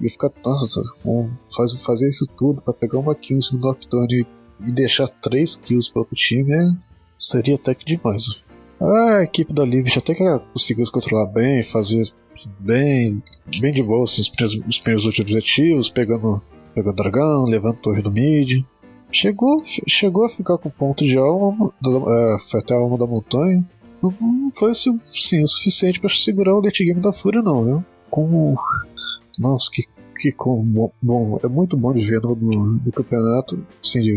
Ia ficar, nossa, um, faz, fazer isso tudo para pegar uma kill em cima do Nocturne e, deixar três kills para o time é, seria até que demais. A equipe da Livish até que ela conseguiu se controlar bem, fazer bem, bem de boa os primeiros, os primeiros objetivos, pegando, pegando dragão, levando torre do mid. Chegou, chegou a ficar com ponto de alma, é, foi até a alma da montanha. Não, foi assim, sim, o suficiente para segurar o late game da Fúria, não, viu? Com. Nossa, que, que com, bom, é muito bom de ver no, no, no campeonato, assim, de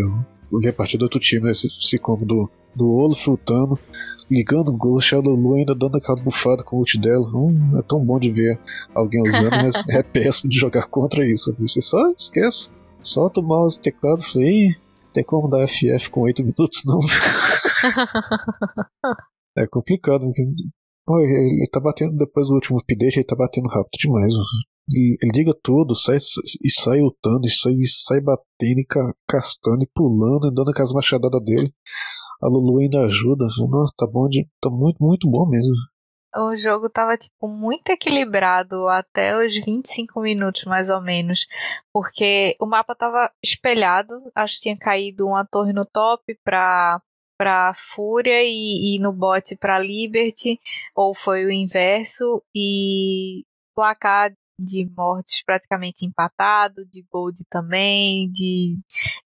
ver a partir do outro time, esse, esse combo do, do Olaf lutando ligando o Ghost, a Lulu ainda dando aquela bufada com o ult dela. Hum, é tão bom de ver alguém usando, mas é péssimo de jogar contra isso. Você só esquece. Solta o mouse e teclado e tem como dar FF com 8 minutos, não? é complicado. Pô, ele tá batendo depois do último update, ele tá batendo rápido demais. Ele, ele liga tudo, sai, e sai lutando, e sai, e sai batendo, e castando, e pulando, e dando aquelas machadadas dele. A Lulu ainda ajuda. Nossa, tá bom de, tá muito, muito bom mesmo. O jogo tava tipo muito equilibrado até os 25 minutos mais ou menos, porque o mapa tava espelhado, acho que tinha caído uma torre no top pra para Fúria e, e, no bot para Liberty, ou foi o inverso, e placar de mortes praticamente empatado, de gold também, de,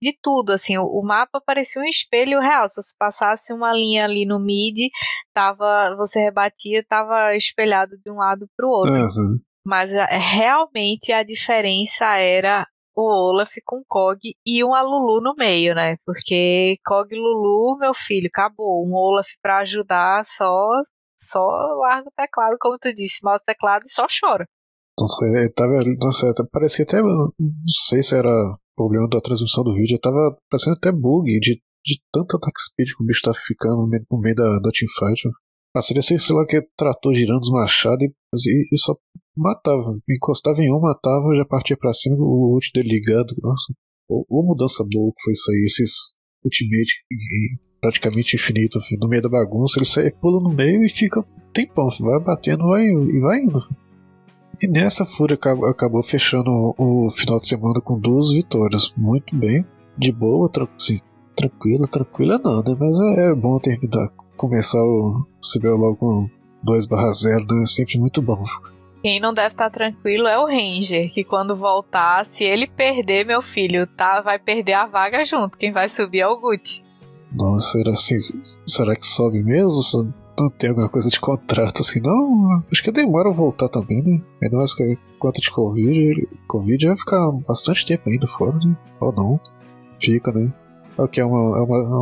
de tudo, assim, o, o, mapa parecia um espelho real, se você passasse uma linha ali no mid, tava, você rebatia, tava espelhado de um lado para o outro. Uhum. Mas realmente a diferença era o Olaf com Kog e uma Lulu no meio, né? Porque Kog e Lulu, meu filho, acabou. Um Olaf para ajudar só só larga o teclado, como tu disse, mouse teclado e só chora. Ele tava, nossa, parecia até, não sei se era problema da transmissão do vídeo, tava parecendo até bug de, de tanto attack speed que o bicho tava ficando no meio, no meio da, da teamfight. Ah, seria sei, sei lá, que trator girando os machados e, e, só matava. Encostava em um, matava, já partia pra cima, o ult dele ligado. Nossa, ou mudança boa que foi isso aí, esses ultimate praticamente infinito, no meio da bagunça, ele sai, pula no meio e fica tempão, vai batendo vai, e vai indo. E nessa Fúria acabou, acabou fechando o, final de semana com duas vitórias. Muito bem, de boa, tra sim, tranquila, tranquila não, né? Mas é, é bom terminar começar o CBLOL com 2 0 né? É sempre muito bom. Quem não deve estar tá tranquilo é o Ranger, que quando voltar, se ele perder, meu filho, tá, vai perder a vaga junto. Quem vai subir é o Gucci. Nossa, será assim? Será que sobe mesmo? Não tem alguma coisa de contrato assim, não? Acho que demora a voltar também, né? Ainda mais que quanto de Covid, Covid vai ficar bastante tempo ainda fora, né? Ou não? Fica, né? É o que? É é uma,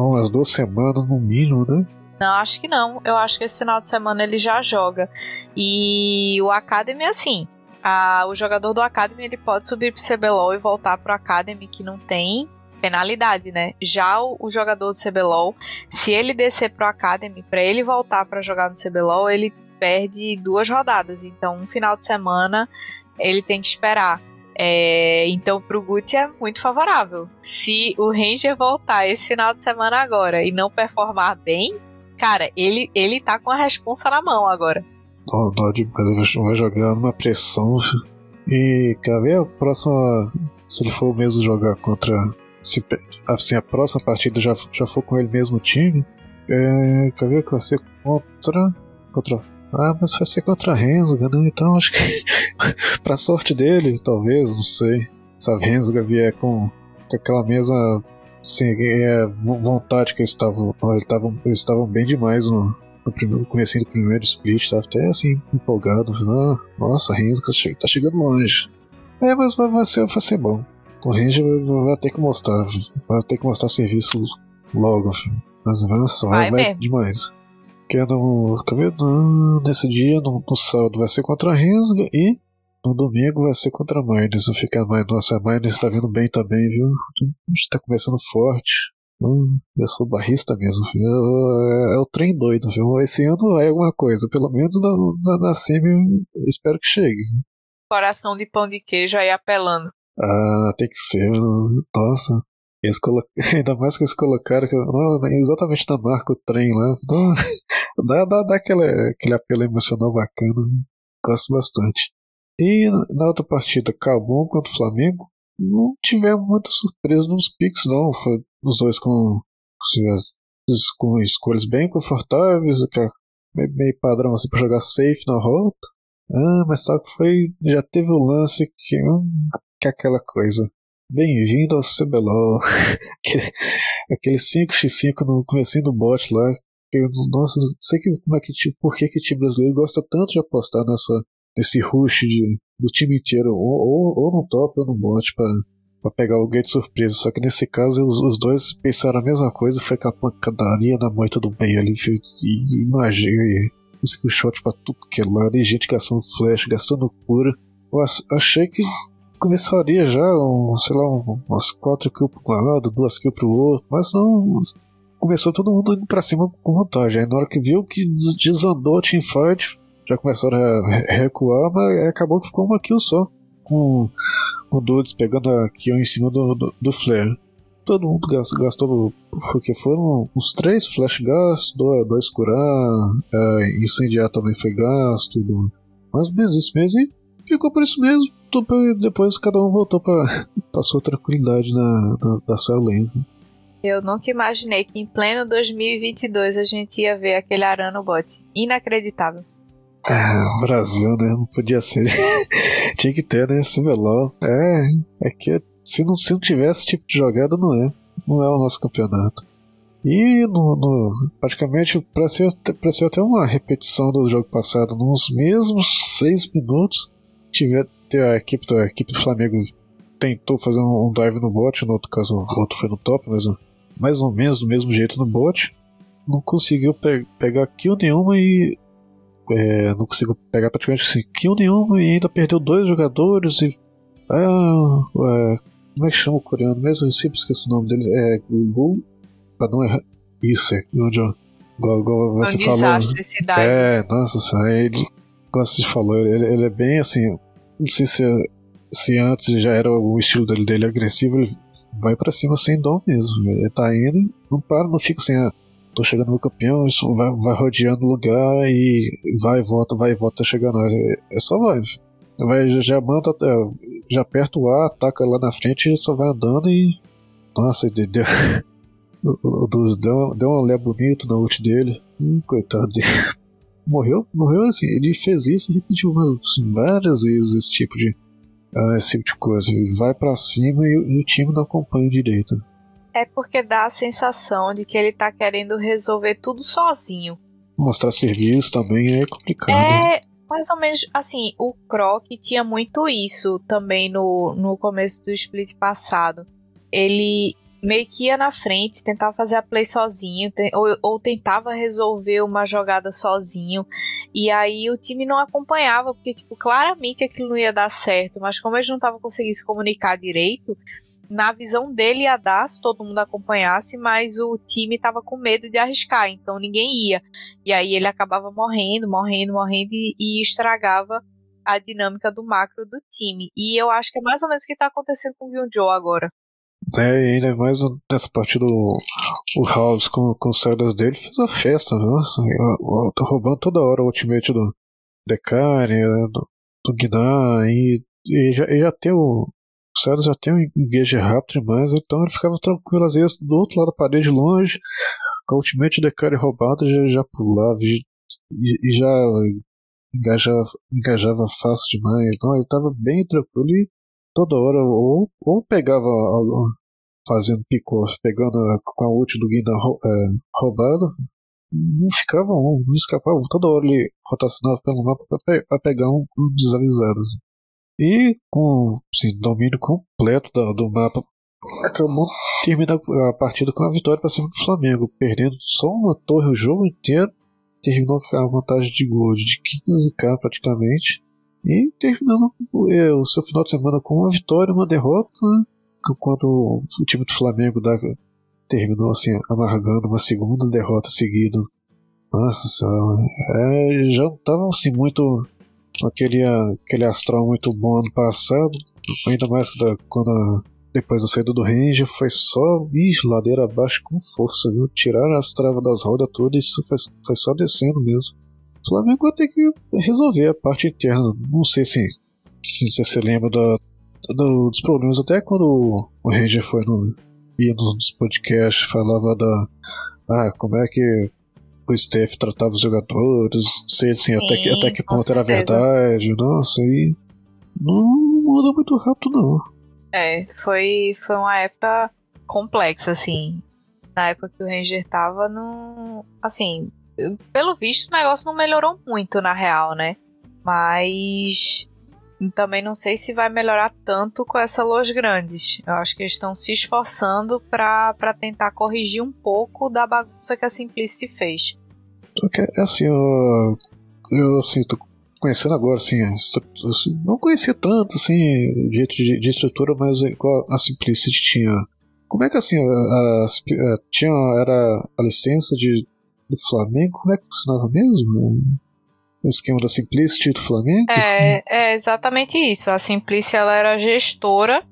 umas duas semanas no mínimo, né? Não, acho que não. Eu acho que esse final de semana ele já joga. E o Academy, assim, a, o jogador do Academy ele pode subir pro CBLOL e voltar pro Academy que não tem penalidade, né? Já o, o jogador do CBLOL, se ele descer pro Academy, para ele voltar para jogar no CBLOL, ele perde duas rodadas. Então, um final de semana ele tem que esperar. É, então, pro Guti é muito favorável. Se o Ranger voltar esse final de semana agora e não performar bem, cara, ele, ele tá com a responsa na mão agora. Dó, dó demais, vai jogar numa pressão. E, cara, a próxima. Se ele for mesmo jogar contra. Se, assim, a próxima partida já, já for com ele mesmo time. É, quer ver que vai ser contra. Contra. Ah, mas vai ser contra a Rensga, né? Então acho que. pra sorte dele, talvez, não sei. Se a Rensga vier com, com aquela mesma Sim, é, vontade que eles estavam. Eles estavam bem demais no, no primeiro, começo do primeiro split, tava até assim, empolgado. Ah, nossa, Renzo tá chegando longe. É, mas vai, vai, ser, vai ser bom. O Ranger vai, ter que mostrar. Vai ter que mostrar serviço logo, filho. Mas vai, só, vai, vai demais. Que é no, nesse dia, no, no sábado, vai ser contra a Rensga e no domingo vai ser contra a Miners. Não fica mais. Nossa, a Miners tá vindo bem também, viu? A gente tá começando forte. Hum, eu sou barrista mesmo, filho. É, é, o trem doido, viu? Esse ano é alguma coisa. Pelo menos na, na, na semi espero que chegue. Coração de pão de queijo aí apelando. Ah, tem que ser. Nossa. Eles colo... Ainda mais que eles colocaram que... não, exatamente na marca o trem lá. Dá, dá, dá aquele, aquele apelo emocional bacana. Gosto bastante. E na outra partida, Cabum contra o Flamengo, não tivemos muita surpresa nos picks, não. Foi os dois com, com escolhas bem confortáveis, é meio padrão assim para jogar safe na rota. Ah, mas só que foi. Já teve o lance que. Hum, que é aquela coisa. Bem-vindo ao CBLOL. aquele 5x5 no comecinho do bot lá. Que, nossa, não sei que, como é que, por que, que o time brasileiro gosta tanto de apostar nessa, esse rush de, do time inteiro, ou, ou, ou no top ou no bot, para pegar o gate surpresa. Só que nesse caso os, os dois pensaram a mesma coisa, foi com a pancadaria na moita do bem ali. E imagina, shot pra tudo que é lado, e gente gastando flash, gastando cura. Eu achei que começaria já, um, sei lá, umas 4 kills pro lado, 2 kills pro outro, mas não. Começou todo mundo indo pra cima com vantagem. Aí na hora que viu que desandou a teamfight, já começaram a recuar, mas acabou que ficou uma kill só. Com, o Dudes pegando a kill em cima do, do, do Flare. Todo mundo gastou, porque foram uns três flash gastos, dois, dois curar, é, incendiar também foi gasto, do, mais ou menos isso mesmo, e ficou por isso mesmo. Depois cada um voltou para passou tranquilidade na, na, da sua lenda. Eu nunca imaginei que em pleno 2022 a gente ia ver aquele Arano bot. Inacreditável. Ah, Brasil, né? Não podia ser. Tinha que ter, né? CBLOL. É, é que se não, se não tivesse esse tipo de jogada, não é. Não é o nosso campeonato. E no, no, praticamente ser, ser até uma repetição do jogo passado, nos mesmos seis minutos, tiver, a, equipe, a equipe do Flamengo tentou fazer um, dive no bot, no outro caso o outro foi no top, mas mais ou menos do mesmo jeito no bot. Não conseguiu pe pegar kill nenhuma e é, não consigo pegar praticamente assim, kill nenhum e ainda perdeu dois jogadores e. Ah, é, como é que chama o coreano mesmo? Eu sempre esqueço o nome dele. É Gugu. Pra não errar. Isso, é onde eu. Igual, igual você falou. Esse é, nossa ele. Como você falou, ele, ele é bem assim. Não sei se, se antes já era o estilo dele, dele agressivo, ele vai para cima sem dom mesmo. Ele tá indo, não para, não fica assim, ah, tô chegando no campeão, isso vai, vai rodeando o lugar e vai e volta, vai e volta, chegando. É, é só vai. vai já manda, já aperta o ar, ataca lá na frente e só vai andando e. Nossa, deu, O, o deu, deu um lé bonito na ult dele. Hum, coitado dele. Morreu, morreu assim. Ele fez isso e repetiu assim, várias vezes esse tipo de. Uh, esse tipo de coisa. Ele vai para cima e, e, o time não acompanha direito. É porque dá a sensação de que ele tá querendo resolver tudo sozinho. Mostrar serviço também é complicado. É, mais ou menos assim, o Croc tinha muito isso também no, no começo do split passado. Ele meio que ia na frente, tentava fazer a play sozinho, ou, ou, tentava resolver uma jogada sozinho, e aí o time não acompanhava, porque, tipo, claramente aquilo não ia dar certo, mas como eles não estavam conseguindo se comunicar direito, na visão dele ia dar se todo mundo acompanhasse, mas o time estava com medo de arriscar, então ninguém ia. E aí ele acabava morrendo, morrendo, morrendo, e, e estragava a dinâmica do macro do time. E eu acho que é mais ou menos o que está acontecendo com o Gyunjo agora. É, e ainda mais nessa partida o, o House com, com saídas dele fez a festa, viu? Eu, tô roubando toda hora o ultimate do Decane, do, do Guinan, e, e, já, e já tem o. O já tem um engage rápido demais, então ele ficava tranquilo, às vezes do outro lado da parede, longe, com o ultimate Decane roubado, já, já pulava e, e já engajava, engajava fácil demais. Então ele tava bem tranquilo e toda hora ou, ou pegava fazendo pick-off, pegando com a ult do Guinda é, não ficava um, não escapava. Toda hora ele rotacionava pelo mapa para pegar um, um desavisado. E com assim, domínio completo do, do mapa, acabou terminando a partida com a vitória para cima do Flamengo, perdendo só uma torre o jogo inteiro. Terminou com a vantagem de gol de 15k praticamente. E terminando é, o seu final de semana com uma vitória, uma derrota, né? enquanto o time do Flamengo da, terminou assim, amargando uma segunda derrota seguida. Nossa senhora, é, já não estava assim muito aquele, aquele astral muito bom ano passado, ainda mais da, quando depois da saída do Ranger foi só ixi, ladeira abaixo com força, viu? Tiraram as travas das rodas todas e foi, foi só descendo mesmo. O Flamengo vai ter que resolver a parte interna. Não sei se, se você se lembra da, do, dos problemas. Até quando o Ranger foi no, ia nos podcasts, falava da. Ah, como é que o Steph tratava os jogadores, não sei assim, Sim, até, que, até que ponto era verdade. Nossa, aí. Não muda muito rápido, não. É, foi, foi uma época complexa, assim. Na época que o Ranger tava, no. Assim, pelo visto, o negócio não melhorou muito, na real, né? Mas também não sei se vai melhorar tanto com essa Los Grandes. Eu acho que eles estão se esforçando para tentar corrigir um pouco da bagunça que a Simplicity fez. É assim, eu, eu assim, tô conhecendo agora, assim, assim, não conhecia tanto, assim, jeito de, de, estrutura, mas igual a Simplicity tinha. Como é que assim, a, a, a, tinha, era a licença de, do Flamengo, como é que funcionava mesmo? o esquema da Simplicity do Flamengo? É, é exatamente isso. A Simplicity ela era gestora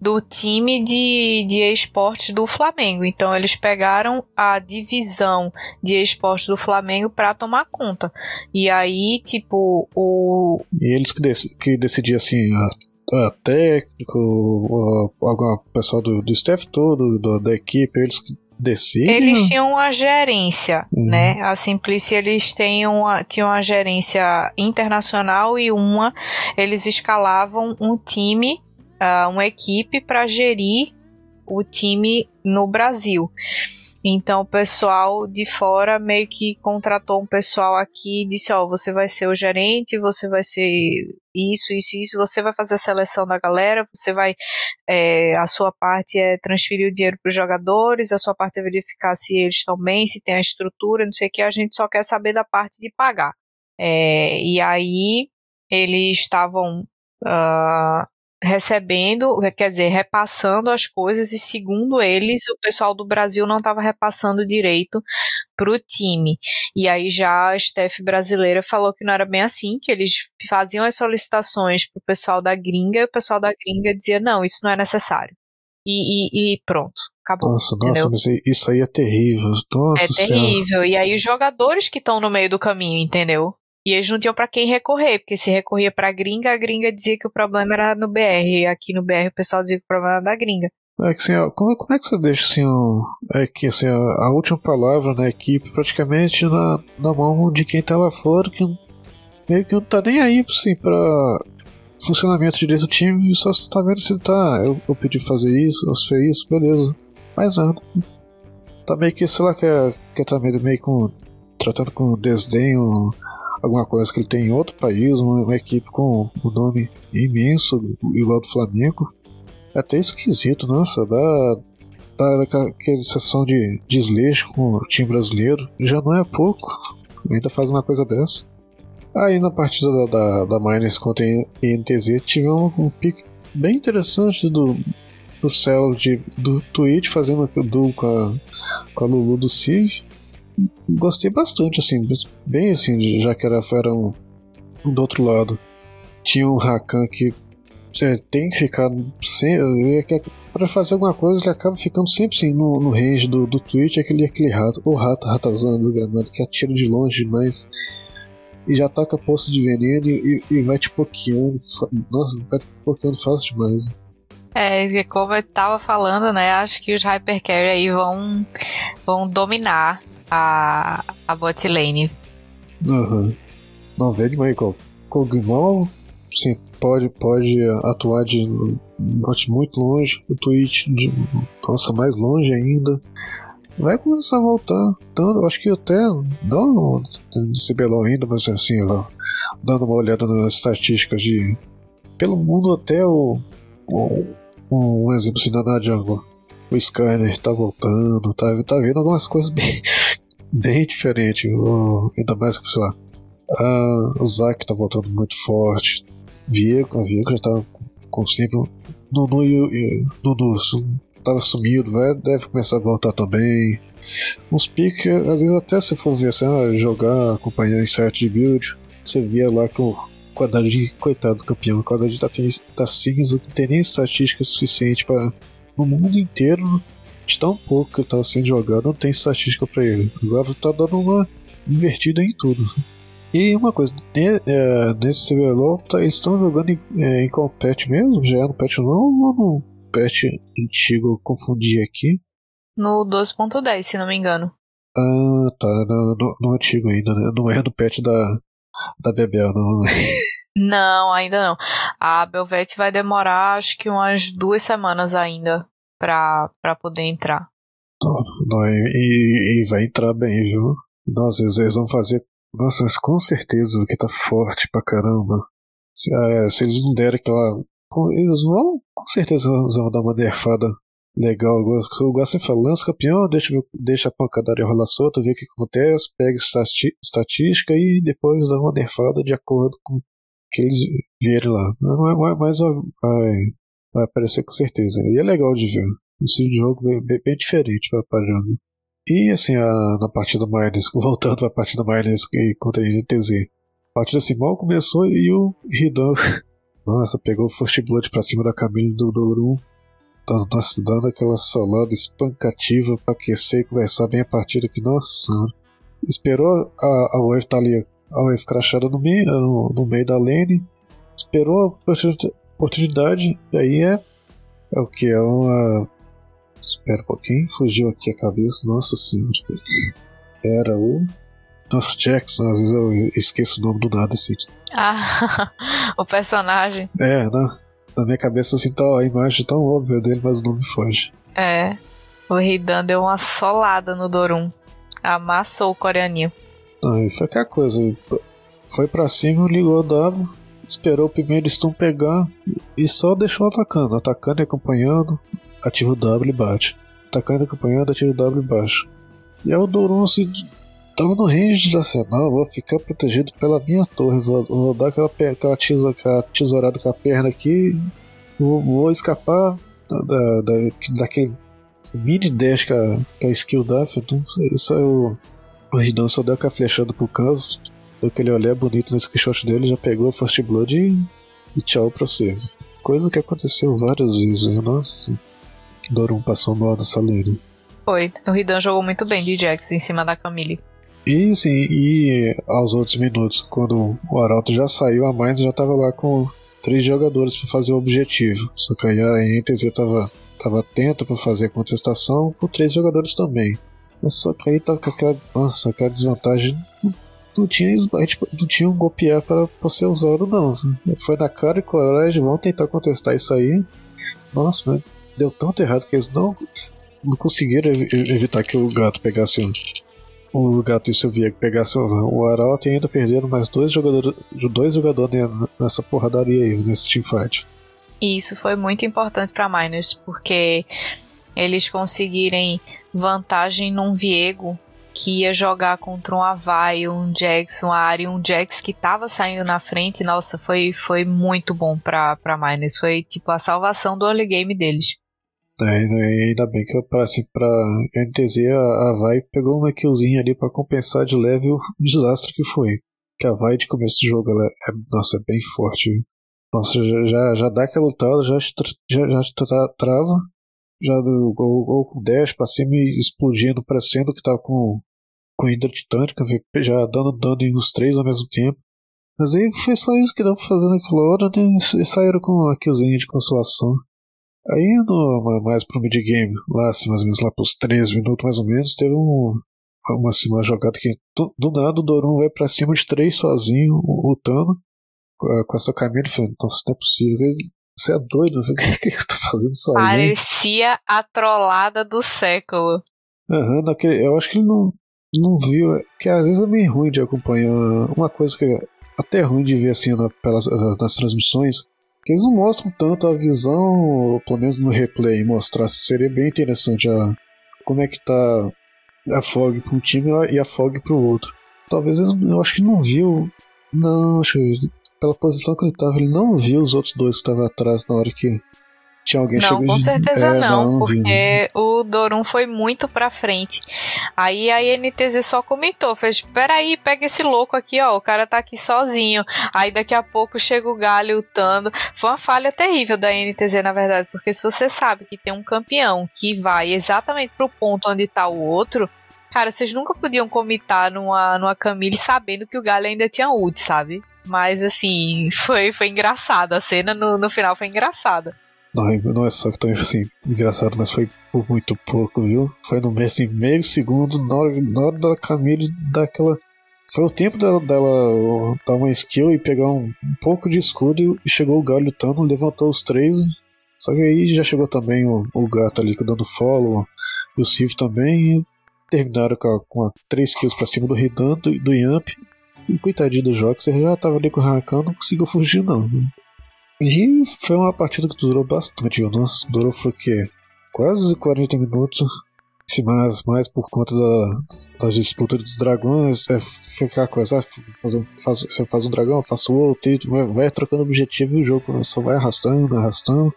do time de, de esportes do Flamengo. Então eles pegaram a divisão de esportes do Flamengo para tomar conta. E aí, tipo, o. E eles que, dec que decidiam assim. A, a técnico, o, pessoal do, do staff todo, do, da equipe, eles que Decide. Eles tinham uma gerência, uhum. né? A Simplice eles têm uma, tinham uma gerência internacional e uma eles escalavam um time, uh, uma equipe para gerir o time no Brasil. Então o pessoal de fora meio que contratou um pessoal aqui e disse: Ó, oh, você vai ser o gerente, você vai ser isso, isso, isso, você vai fazer a seleção da galera, você vai. É, a sua parte é transferir o dinheiro para os jogadores, a sua parte é verificar se eles estão bem, se tem a estrutura, não sei o que, a gente só quer saber da parte de pagar. É, e aí eles estavam. Uh, recebendo, quer dizer, repassando as coisas e segundo eles, o pessoal do Brasil não estava repassando direito para o time. E aí já a staff brasileira falou que não era bem assim, que eles faziam as solicitações para o pessoal da gringa e o pessoal da gringa dizia não, isso não é necessário. E, e, e pronto, acabou. Nossa, nossa, mas isso aí é terrível. Nossa é terrível. E aí os jogadores que estão no meio do caminho, entendeu? E eles não tinham para quem recorrer, porque se recorria para a gringa, a gringa dizia que o problema era no BR. E aqui no BR o pessoal dizia que o problema era da gringa. É que como, como é que você deixa assim, é que assim, a, última palavra na equipe praticamente na, na mão de quem tá lá fora, que meio que não tá nem aí assim, pra funcionamento direito do time, só você tá vendo se tá. Eu, eu pedi fazer isso, eu fez isso, beleza. Mais nada. Tá meio que, sei lá, quer, quer tá meio, meio com. tratando com desdenho alguma coisa que ele tem em outro país, uma, uma equipe com um nome imenso, igual do Flamengo. É até esquisito, nossa, dá, dá aquela sensação de desleixo com o time brasileiro. Já não é pouco, ainda faz uma coisa dessa. Aí na partida da, da, da Miners contra a INTZ tivemos um pique bem interessante do, do Cell de, do Twitch fazendo duo com a, com a Lulu do Civ. Gostei bastante, assim, bem assim, já que era, era um, do outro lado. Tinha um Rakan que é, tem que ficar sem, para fazer alguma coisa ele acaba ficando sempre assim no, no range do, do Twitch aquele, aquele rato, o rato ratazão desgramado que atira de longe demais e já ataca poço de veneno e, e vai te pokeando. Nossa, vai te pokeando fácil demais. É, como eu tava falando, né? Acho que os Hypercarry aí vão, vão dominar a, a bot lane. Uhum. Não, vê demais, Kog'Maw, sim, pode, pode atuar de bot muito longe, o Twitch, de, nossa, mais longe ainda vai começar a voltar. Eu acho que até não de CBLOL ainda, mas assim, lá, dando uma olhada nas estatísticas de. Pelo mundo até o. o um exemplo assim da jungle. O Skyner tá voltando, tá, tá vendo algumas coisas bem, bem diferentes. O, ainda mais que, sei lá. A, o Zack tá voltando muito forte. Viego, a Viego já tá com sempre. Nunu e Nunu tava sumido, vai, deve começar a voltar também. Uns piques, às vezes até se for ver assim, ah, jogar, acompanhar em certo de build, você via lá que o quadradinho, coitado do campeão, o quadradinho tá, tá cinza, não tem nem estatística suficiente para no mundo inteiro de tão pouco que ele tava sendo jogado, não tem estatística para ele. Agora tá dando uma invertida em tudo. E uma coisa, é, nesse CBLOL, tá, eles estão jogando em, é, em compete mesmo? Já é no patch não ou não? patch antigo, eu confundi aqui. No 12.10, se não me engano. Ah, tá. No, no, no, antigo ainda, né? Não é do patch da, da Bebel, não. não, ainda não. A Belvete vai demorar acho que umas duas semanas ainda pra poder entrar. E, e vai entrar bem, viu? Nossa, eles vão fazer. Nossa, mas com certeza que tá forte pra caramba. Se, é, se eles não derem aquela eles vão, com certeza, vão dar uma nerfada legal. Eu gosto de falar, lança campeão, deixa, deixa a pancadaria rolar solta, ver o que acontece, pega estatística e depois dá uma nerfada de acordo com o que eles verem lá. Mas vai, vai aparecer com certeza. E é legal de ver. Um estilo de jogo bem, bem, bem diferente para jogo. E assim, a, na partida Miners, voltando para a partida Miners contra a NTZ. A partida assim mal começou e o Hidan nossa, pegou o First Blood pra cima da Camille do Dorum. Nossa, dando aquela salada espancativa pra aquecer e começar bem a partida que, nossa Esperou a, a Wave tá ali, a Wave crachada no meio, no, no meio da lane. Esperou a oportunidade, e aí é. É o que? É uma. Espera um pouquinho, fugiu aqui a cabeça, nossa senhora. Era o. Nossa, Jackson, às vezes eu esqueço o nome do nada assim. Ah, o personagem. É, né? Na minha cabeça assim tá a imagem tão óbvia dele, mas o nome foge. É. O Hidan deu uma solada no Dorum. Amassou o coreaninho. Aí foi aquela coisa. Foi pra cima, ligou o W, esperou o primeiro stun pegar e só deixou atacando. Atacando e acompanhando, ativa o W e bate. Atacando e acompanhando, ativa o W e bate. E aí o Dorum assim, Tava no range da Senal, vou ficar protegido pela minha torre. Vou, vou dar aquela, aquela, tesoura, aquela tesourada com a perna aqui. Vou, vou escapar da, da, daquele mini dash que a, que a skill dá. Então, isso é o. O Ridon só deu aquela flechada pro canto. Deu aquele olhar bonito no screenshot dele, já pegou o First Blood e, e tchau pra você. Coisa que aconteceu várias vezes, né? Nossa, Dorum passou mal nessa lane. Foi. O Ridan jogou muito bem de Jax em cima da Camille. E sim, e aos outros minutos, quando o Arauto já saiu, a Mainz já estava lá com três jogadores para fazer o objetivo. Só que aí a NTZ tava, tava atento para fazer a contestação, por três jogadores também. Mas só que aí tava com aquela, nossa, aquela desvantagem. Não, tinha, tipo, não tinha um golpear para ser usado, não. Foi na cara e coragem, vão tentar contestar isso aí. Nossa, mas deu tanto errado que eles não, não conseguiram evitar que o gato pegasse um, o gato e o Silviego pegassem o Arauto e ainda perderam mais dois jogadores, dois jogadores nessa porradaria aí, nesse teamfight. Isso foi muito importante para Miners, porque eles conseguirem vantagem num Viego que ia jogar contra um Avai, um Jax, um Ari, um Jax que tava saindo na frente, nossa, foi, foi muito bom pra, pra Miners. Foi tipo a salvação do early game deles. É, ainda bem que assim, pra NTZ a, a Vai pegou uma killzinha ali para compensar de leve o desastre que foi. Que a Vai de começo de jogo, ela é, nossa, é bem forte. Nossa, já, já dá aquela lutada, já, já, já tra, trava, já do gol com 10 pra cima e explodindo, parecendo que tava com, com Hidra Titânica, já dando dano em os três ao mesmo tempo. Mas aí foi só isso que deu pra fazer naquela hora, né? E saíram com a killzinha de consolação. Aí no, mais pro mid-game, lá assim, mais ou menos lá pros 13 minutos mais ou menos, teve um, uma, assim, uma jogada que do, do nada o Dorum vai pra cima de três sozinho, lutando com, com essa camisa. Eu falei, nossa, não é possível. Você é doido, o que, você tá fazendo sozinho? Parecia a trollada do século. Aham, uhum, eu acho que ele não, não viu. Que às vezes é meio ruim de acompanhar. Uma coisa que é até ruim de ver assim na, pelas, nas transmissões que eles não mostram tanto a visão, pelo menos no replay, mostrar. Seria bem interessante a, como é que tá a Fog para um time e a Fog para o outro. Talvez eu, eu, acho que não viu. Não, acho que pela posição que ele estava, ele não viu os outros dois que estavam atrás na hora que tinha alguém Não, com certeza é, não, porque o Dorum foi muito pra frente. Aí a NTZ só comentou, fez, peraí, pega esse louco aqui, ó, o cara tá aqui sozinho. Aí daqui a pouco chega o Galho lutando. Foi uma falha terrível da NTZ, na verdade, porque se você sabe que tem um campeão que vai exatamente pro ponto onde tá o outro, cara, vocês nunca podiam comitar numa, numa Camille sabendo que o Galho ainda tinha ult, sabe? Mas assim, foi, foi engraçado. A cena no, no final foi engraçada. Não, não é só que tão assim, engraçado, mas foi por muito pouco, viu? Foi no meio, assim, meio segundo, na hora, na hora da Camille dar aquela. Foi o tempo dela, dela dar uma skill e pegar um, um pouco de escudo e chegou o Galho lutando, levantou os três. Só que aí já chegou também o, o gato ali dando follow, e o Sif também. Terminaram com, a, com a, três kills pra cima do Ridan, do, do Yamp. E coitadinho do Jox, ele já tava ali com o Rakan, não conseguiu fugir não. E foi uma partida que durou bastante. O nosso durou foi o quê? Quase 40 minutos. Se mais, mais por conta da, das disputas dos dragões, é ficar ah, faz, você faz um dragão, faço outro, e vai, vai trocando objetivo e o jogo só vai arrastando, arrastando.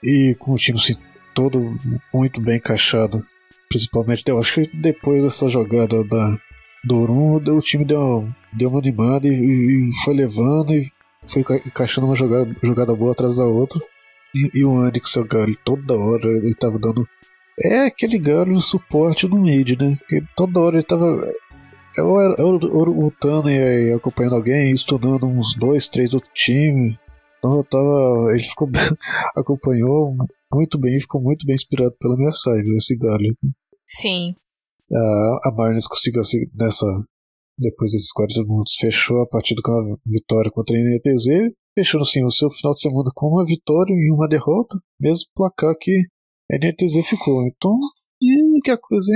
E com o time assim, todo muito bem encaixado. Principalmente, eu acho que depois dessa jogada da, do Orum, o time deu, deu uma animada e, e foi levando e foi encaixando uma jogada, jogada boa atrás da outra. E, e o com seu galho toda hora ele tava dando. É aquele galho suporte no mid, né? Que toda hora ele tava. Eu era, lutando e acompanhando alguém, estudando uns dois, três outros times. Então eu tava. Ele ficou. acompanhou muito bem, ficou muito bem inspirado pela minha side, esse galho. Sim. A, a Marnes conseguiu assim, nessa depois desses 40 minutos, fechou a partida com a vitória contra a NTZ, fechando assim o seu final de semana com uma vitória e uma derrota, mesmo placar que a NTZ ficou. Então, e que a coisa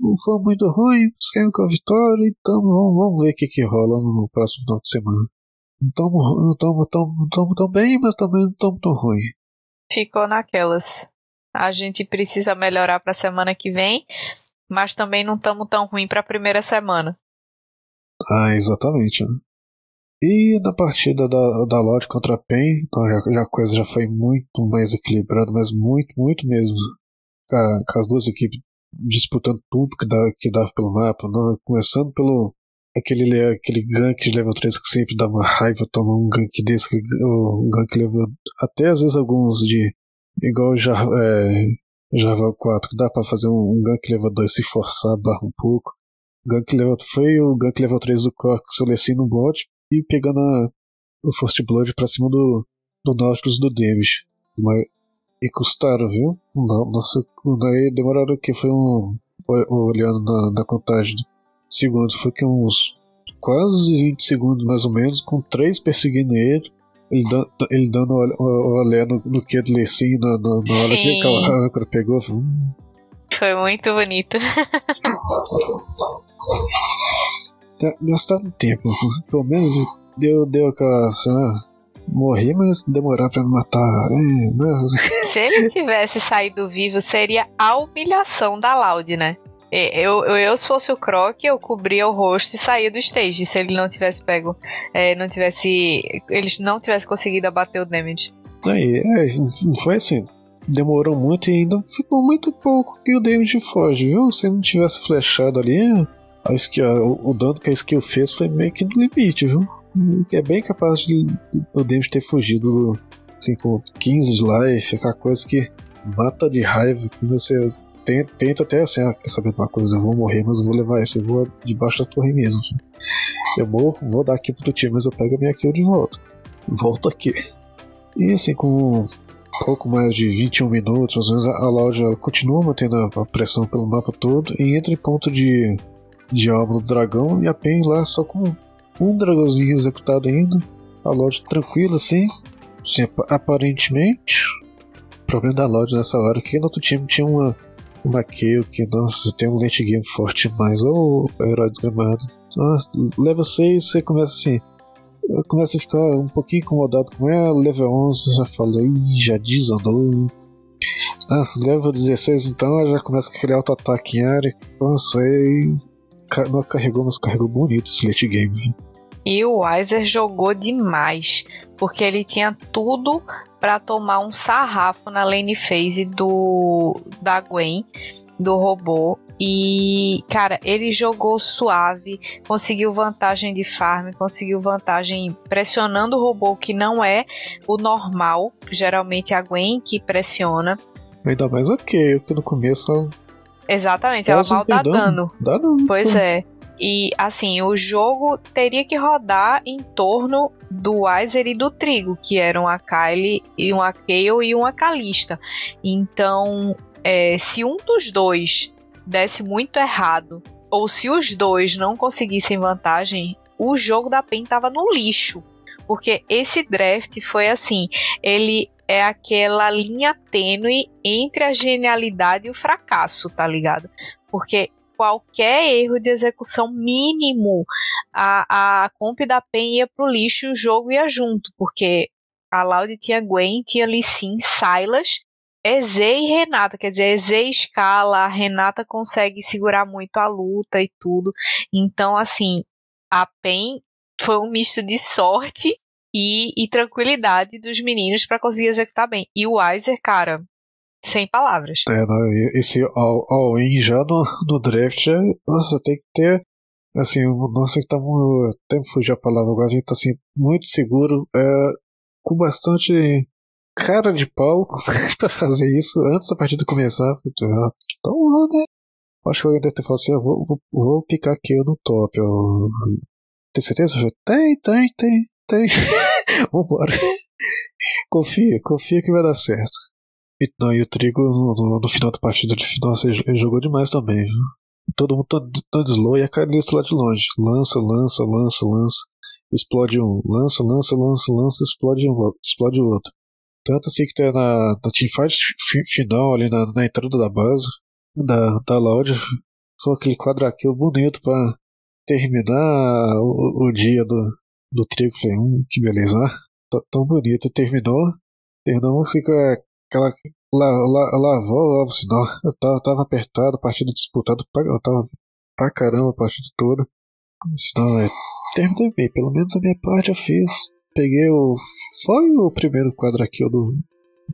não foi muito ruim, saímos com a vitória, então vamos, vamos ver o que, que rola no próximo final de semana. Não estamos tão, tão, tão bem, mas também não estamos tão ruim. Ficou naquelas. A gente precisa melhorar para a semana que vem, mas também não estamos tão ruim para a primeira semana. Ah, exatamente. Né? E na partida da, da Lodge contra a PEN, então já, já, a coisa já foi muito mais equilibrada, mas muito, muito mesmo. Com, as duas equipes disputando tudo que, dá, que dava pelo mapa, não, começando pelo aquele, aquele gank de level 3 que sempre dá uma raiva tomar um gank desse, o gank level até às vezes alguns de igual já, é, Java 4, que dá para fazer um, um gank level 2 se forçar, barra um pouco. Gank level foi o gank level 3 do Cork Soleci no bot e pegando a, o First Blood pra cima do, do Nautilus do Demish. E custaram, viu? Nossa, daí demoraram que foi um. Olhando na, na contagem de segundos, foi que uns quase 20 segundos mais ou menos, com três perseguindo ele. Ele, dando, ele dando olé no, no que do Lecinho na, na, na hora que aquela âncora pegou. Hum. Foi muito bonito. Gastaram tempo, pelo menos deu, deu aquela. Assim, morri, mas demorar pra me matar. É, não é... Se ele tivesse saído vivo, seria a humilhação da Loud, né? Eu, eu, eu, se fosse o Croc, eu cobria o rosto e saía do stage se ele não tivesse pego. É, não tivesse. Eles não tivessem conseguido abater o damage. Aí, é, foi assim. Demorou muito e ainda ficou muito pouco que o damage foge, viu? Se não tivesse flechado ali, a skill, o, dano que a skill fez foi meio que no limite, viu? é bem capaz de, o David ter fugido do, assim, com 15 de life, aquela coisa que mata de raiva, que você tenta, tenta até assim, ah, quer saber de uma coisa, eu vou morrer, mas eu vou levar esse, eu vou debaixo da torre mesmo. Eu morro, vou dar aqui pro time, mas eu pego a minha kill de volta. Volto aqui. E assim, com pouco mais de 21 minutos, às vezes a loja continua mantendo a pressão pelo mapa todo e entra em ponto de, de do dragão e a PEN lá só com um dragãozinho executado ainda. A loja tranquila assim. Sim, aparentemente. O problema da loja nessa hora é que no outro time tinha uma. Uma que, nossa, tem um late game forte demais. Ou oh, herói desgramado. Nossa, level 6 você começa assim. Começa a ficar um pouquinho incomodado com ela. Level 11 já falei, já desandou. Nossa, level 16 então já começa a criar auto-ataque em área. Aí. Não carregou, mas carregou bonito esse late game. E o Weiser jogou demais, porque ele tinha tudo para tomar um sarrafo na lane phase do da Gwen, do robô. E, cara, ele jogou suave, conseguiu vantagem de farm, conseguiu vantagem pressionando o robô, que não é o normal. Geralmente é a Gwen que pressiona. Ainda mais ok, porque no começo Exatamente, ela mal dá dano. Dá dano. Pois é. E assim, o jogo teria que rodar em torno do Weiser e do Trigo, que eram a Kylie e uma Kale e uma Calista. Então, é, se um dos dois desse muito errado, ou se os dois não conseguissem vantagem, o jogo da PEN tava no lixo. Porque esse draft foi assim, ele é aquela linha tênue entre a genialidade e o fracasso, tá ligado? Porque qualquer erro de execução mínimo, a, a comp da PEN ia pro lixo e o jogo ia junto, porque a Loud tinha Gwen, tinha Lee Sin, Silas, Eze e Renata, quer dizer, Eze escala, a Renata consegue segurar muito a luta e tudo. Então, assim, a PEN foi um misto de sorte e, e tranquilidade dos meninos para conseguir executar bem. E o Weiser, cara, sem palavras. É, esse all-in já no, no draft, nossa, tem que ter. Assim, nossa, que tá até me fugiu a palavra agora, a gente tá assim, muito seguro, é, com bastante cara de pau pra fazer isso antes da partida começar. Então, né? Acho que alguém deve ter falado assim: eu vou, vou, vou picar aqui no top. Eu... Tem certeza? Tem, tem, tem, tem. Vambora. confia, confia que vai dar certo. E, não, e o Trigo no, no, no, final da partida de final ele, jogou demais também, viu? Todo mundo todo slow e a Calista lá de longe. Lança, lança, lança, lança. Explode um. Lança, lança, lança, lança, explode um, explode o outro. Tanto assim que tá na, na teamfight final ali na, na entrada da base da, da Loud. Foi aquele quadra kill bonito pra terminar o, o dia do, do Trigo. Falei, hum, que beleza, né? Tão bonito. Terminou. Terminou assim com aquela la, la, lavou o sinal. Eu tava, tava apertado, partida disputada, eu tava pra caramba a partida toda. Senão, é, terminei bem, pelo menos a minha parte eu fiz. Peguei o. Foi o primeiro quadro aqui do,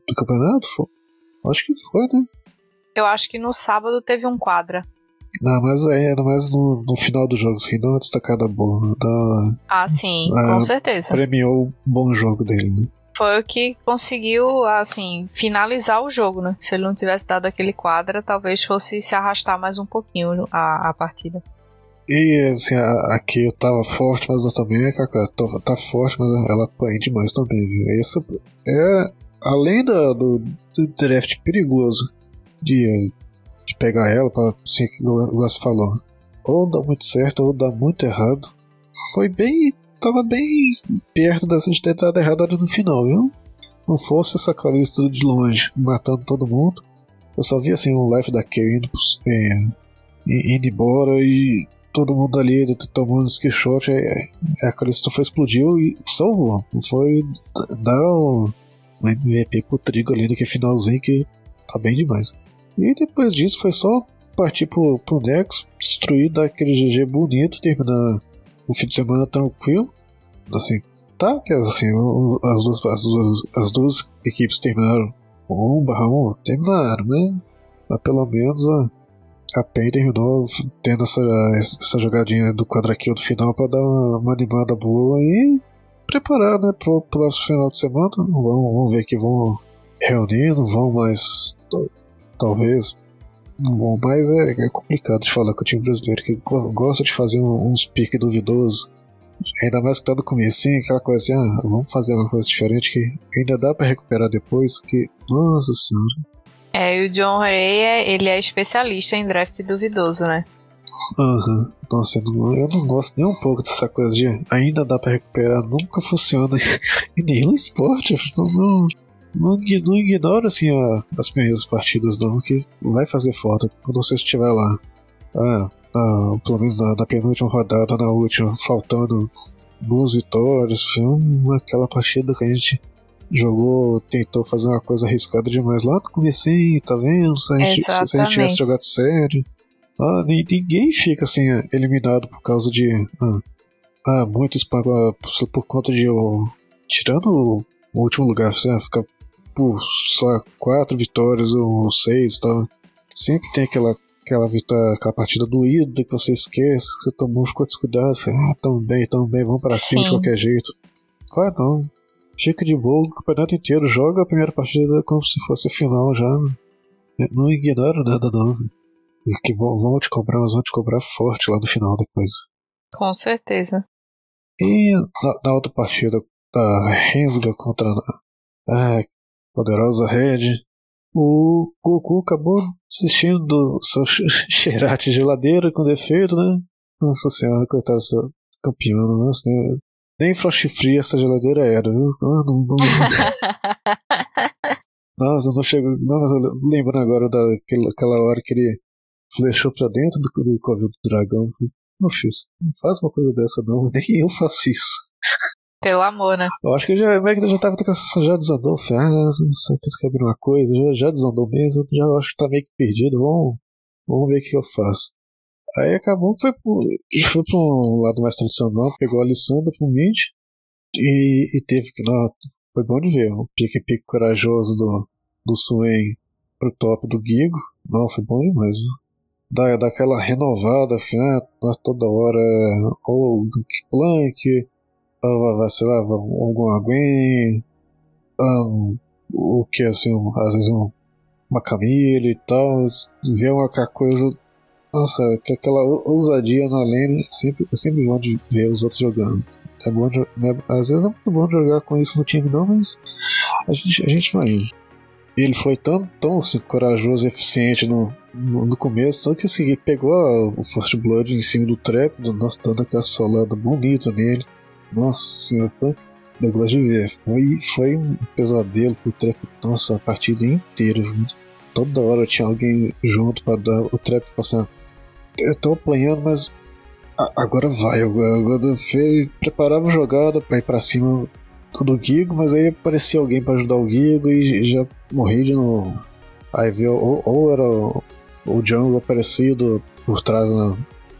do campeonato? Foi? Acho que foi, né? Eu acho que no sábado teve um quadra. Não, mas é, mais no, no final do jogo, assim, dá uma destacada boa. Ah, sim, é, com certeza. Premiou o bom jogo dele, né? foi o que conseguiu, assim, finalizar o jogo, né? Se ele não tivesse dado aquele quadra, talvez fosse se arrastar mais um pouquinho a, a partida. E, assim, aqui eu tava forte, mas eu também, cara, tá, tá forte, mas ela apanha demais também, viu? Essa é além do, do, do draft perigoso de, de pegar ela, pra, assim, como você falou, ou dá muito certo ou dá muito errado, foi bem. tava bem perto dessa de ter dado errado ali no final, viu? Não fosse essa Calista de longe matando todo mundo. Eu só vi assim o life da Kay indo, é, indo embora e todo mundo ali tomando screenshot. É, é, a Calista foi explodiu e salvou. Foi dar um MVP pro Trigo ali daquele finalzinho que tá bem demais. E depois disso foi só partir pro, pro Nexus, destruir, dar aquele GG bonito, terminar o fim de semana tranquilo. Assim, tá, que assim, as duas, as duas, as duas equipes terminaram 1 barra 1, terminaram, né? Mas pelo menos a, a PEN terminou tendo essa, essa jogadinha do quadraquil do final para dar uma, uma, animada boa e preparar, né, pro próximo final de semana. Vamos, vamos ver que vão reunindo, vão mais. Talvez vão mais. É, é, complicado de falar com o time brasileiro que gosta de fazer uns piques duvidosos. Ainda mais que tá no começo, aquela coisa assim, ah, vamos fazer uma coisa diferente que ainda dá para recuperar depois, que, nossa senhora. É, e o John Ray, ele é especialista em draft duvidoso, né? Aham. Uhum. Nossa, eu não, gosto nem um pouco dessa coisa de ainda dá para recuperar, nunca funciona em nenhum esporte. Não, não, não, não ignora assim a, as primeiras partidas, não, que vai fazer falta quando você estiver lá. Ah, ah, pelo menos na, na, penúltima rodada, na última, faltando duas vitórias. Foi aquela partida que a gente jogou, tentou fazer uma coisa arriscada demais lá no começo, tá vendo? Se a gente, se a gente tivesse jogado sério. Ah, ninguém fica assim eliminado por causa de. Ah, ah muitos por, por conta de. Oh, tirando o, o, último lugar, você ah, fica por só quatro vitórias ou seis tal. Sempre tem aquela aquela vitória, aquela partida doída que você esquece, que você tomou, ficou descuidado, fala, ah, tamo bem, tamo bem, vamos para cima de qualquer jeito. Claro não. Fica de boa o campeonato inteiro, joga a primeira partida como se fosse final já. Não ignora nada não. Que vão, te cobrar, mas vão te cobrar forte lá no final depois. Com certeza. E na, na outra partida da Rensga contra a, a poderosa Red, o Goku acabou desistindo do seu Xerate de geladeira com defeito, né? Nossa senhora, coitado dessa campeã, nossa, né? Nem Frost Free essa geladeira era, viu? Ah, não, não, nossa, não chego. Nossa, lembrando agora daquela hora que ele flechou pra dentro do, do covil do dragão. Não fiz. Não faz uma coisa dessa, não. Nem eu faço isso. Pelo amor, né? Eu acho que já, o Magda já tava com essa já desandou. Falei, ah, não sei se quer abrir uma coisa, já, já desandou mesmo, já acho que tá meio que perdido. Vamos, vamos ver o que eu faço. Aí acabou, foi pro, foi pra um lado mais tradicional, pegou a Alessandra pro mid e, e teve que. Não, foi bom de ver o pique-pique corajoso do, do Swain pro top do Gigo. Não, foi bom demais. Dá, dá aquela renovada, ah, toda hora, ou Plank vai, sei lá, algum alguém, um, o que assim, às vezes um, uma camila e tal, ver uma coisa, nossa, que aquela ousadia na lane, sempre, é sempre bom de ver os outros jogando. É bom né, às vezes é muito bom jogar com isso no time não, mas a gente, a gente vai indo. Ele foi tão, tão assim, corajoso e eficiente no, no, no começo, só que assim, pegou a, o First Blood em cima do trap, nossa, dando aquela solada bonita nele. Nossa senhora, foi negócio de ver. Foi, foi um pesadelo pro trap. Nossa, a partida inteira. Toda hora tinha alguém junto para dar o trap passando. Eu tô apanhando, mas agora vai. Agora eu preparava a jogada pra ir pra cima do Gigo, mas aí aparecia alguém para ajudar o Gigo e já morri de novo. Aí viu, ou, ou era o, o Jungle aparecido por trás na,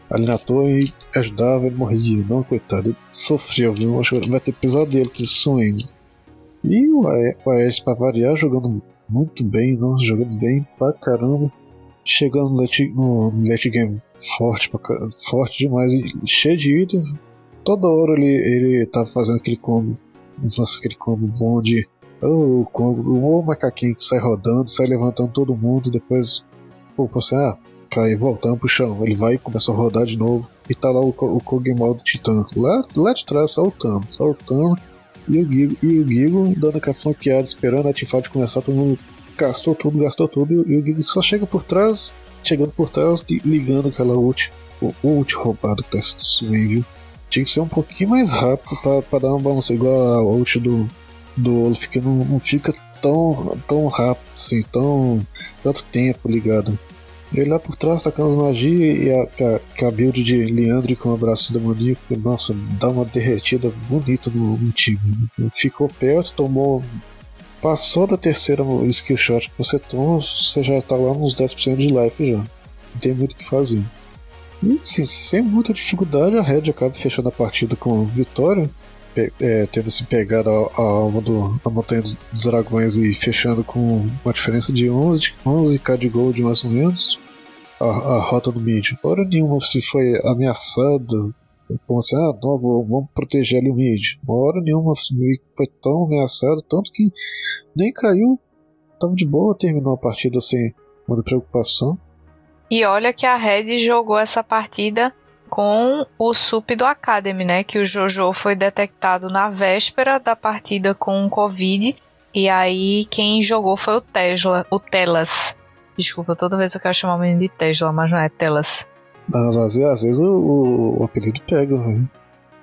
ali na torre ajudava, ele morria. Não, coitado, ele sofreu, viu? Acho que vai ter pesadelo com esse sonho. E o Aécio, pra variar, jogando muito bem, não? jogando bem pra caramba. Chegando no late, no late game forte, pra, forte demais, e cheio de item. Toda hora ele, ele tava fazendo aquele combo. Nossa, aquele combo bom de. Oh, o combo, o macaquinho que sai rodando, sai levantando todo mundo, depois. Pô, você, ah, cai voltando pro chão. Ele vai e começa a rodar de novo. E tá lá o, o Kog'Maw do Titã. Lá, lá de trás, saltando, saltando. e o Gigo, e o Gigo dando aquela flanqueada, esperando a teamfight começar, todo mundo gastou tudo, gastou tudo, e o Gigo só chega por trás, chegando por trás, ligando aquela ult, o ult roubado que tá viu? Tinha que ser um pouquinho mais rápido pra, pra dar uma balança, igual a ult do, do Olaf, que não, não fica tão, tão rápido, assim, tão, tanto tempo ligado. Ele lá por trás tacando as magias e a, a, a build de Leandro com o abraço demoníaco, nossa, dá uma derretida bonita no, no time. Ficou perto, tomou. Passou da terceira skill shot que você toma, você já tá lá nos 10% de life já. Não tem muito o que fazer. E assim, sem muita dificuldade, a Red acaba fechando a partida com vitória é, tendo se pegado a, a alma do a Montanha dos Dragões e fechando com uma diferença de 11, 11k de gold mais ou menos a, a rota do mid. Hora nenhuma se foi ameaçado, como assim, ah, não, vamos proteger ali o mid. Hora nenhuma foi tão ameaçado, tanto que nem caiu, tava de boa, terminou a partida sem muita preocupação. E olha que a Red jogou essa partida com o SUP do Academy, né? Que o Jojo foi detectado na véspera da partida com o Covid. E aí quem jogou foi o Tesla, o Telas. Desculpa, toda vez eu quero chamar o menino de Tesla, mas não é Telas. Mas às vezes, às vezes o, o, o, apelido pega, né?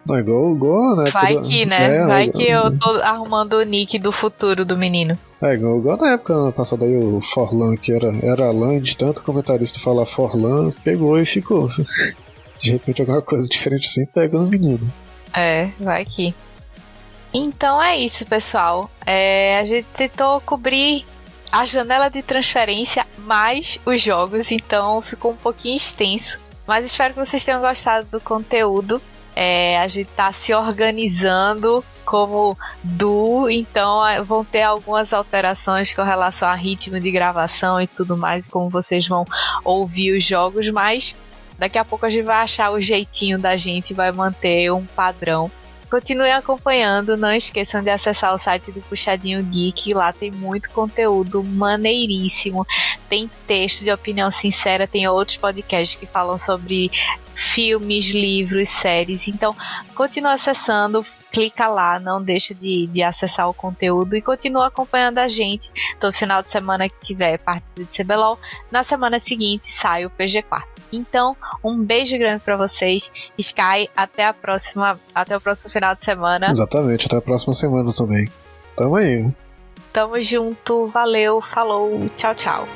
Não é igual, igual né? Vai que, né? É, Vai que eu tô arrumando o nick do futuro do menino. É igual, igual na época passada aí o Forlan, que era, era Alan, de tanto comentarista falar Forlan, pegou e ficou de repente alguma coisa diferente assim pega no menino. É, vai que. Então é isso, pessoal. É, a gente tentou cobrir a janela de transferência mais os jogos, então ficou um pouquinho extenso. Mas espero que vocês tenham gostado do conteúdo. É, a gente tá se organizando como duo, então é, vão ter algumas alterações com relação a ritmo de gravação e tudo mais, como vocês vão ouvir os jogos, mas Daqui a pouco a gente vai achar o jeitinho da gente, vai manter um padrão. Continuem acompanhando, não esqueçam de acessar o site do Puxadinho Geek, lá tem muito conteúdo maneiríssimo. Tem texto de opinião sincera, tem outros podcasts que falam sobre filmes, livros, séries. Então, continua acessando, clica lá, não deixa de, de acessar o conteúdo e continua acompanhando a gente. Todo final de semana que tiver partida de CBLOL, na semana seguinte sai o PG4. Então, um beijo grande para vocês. Sky, até a próxima, até o próximo final de semana. Exatamente, até a próxima semana também. Tamo aí. Tamo junto, valeu, falou, tchau, tchau.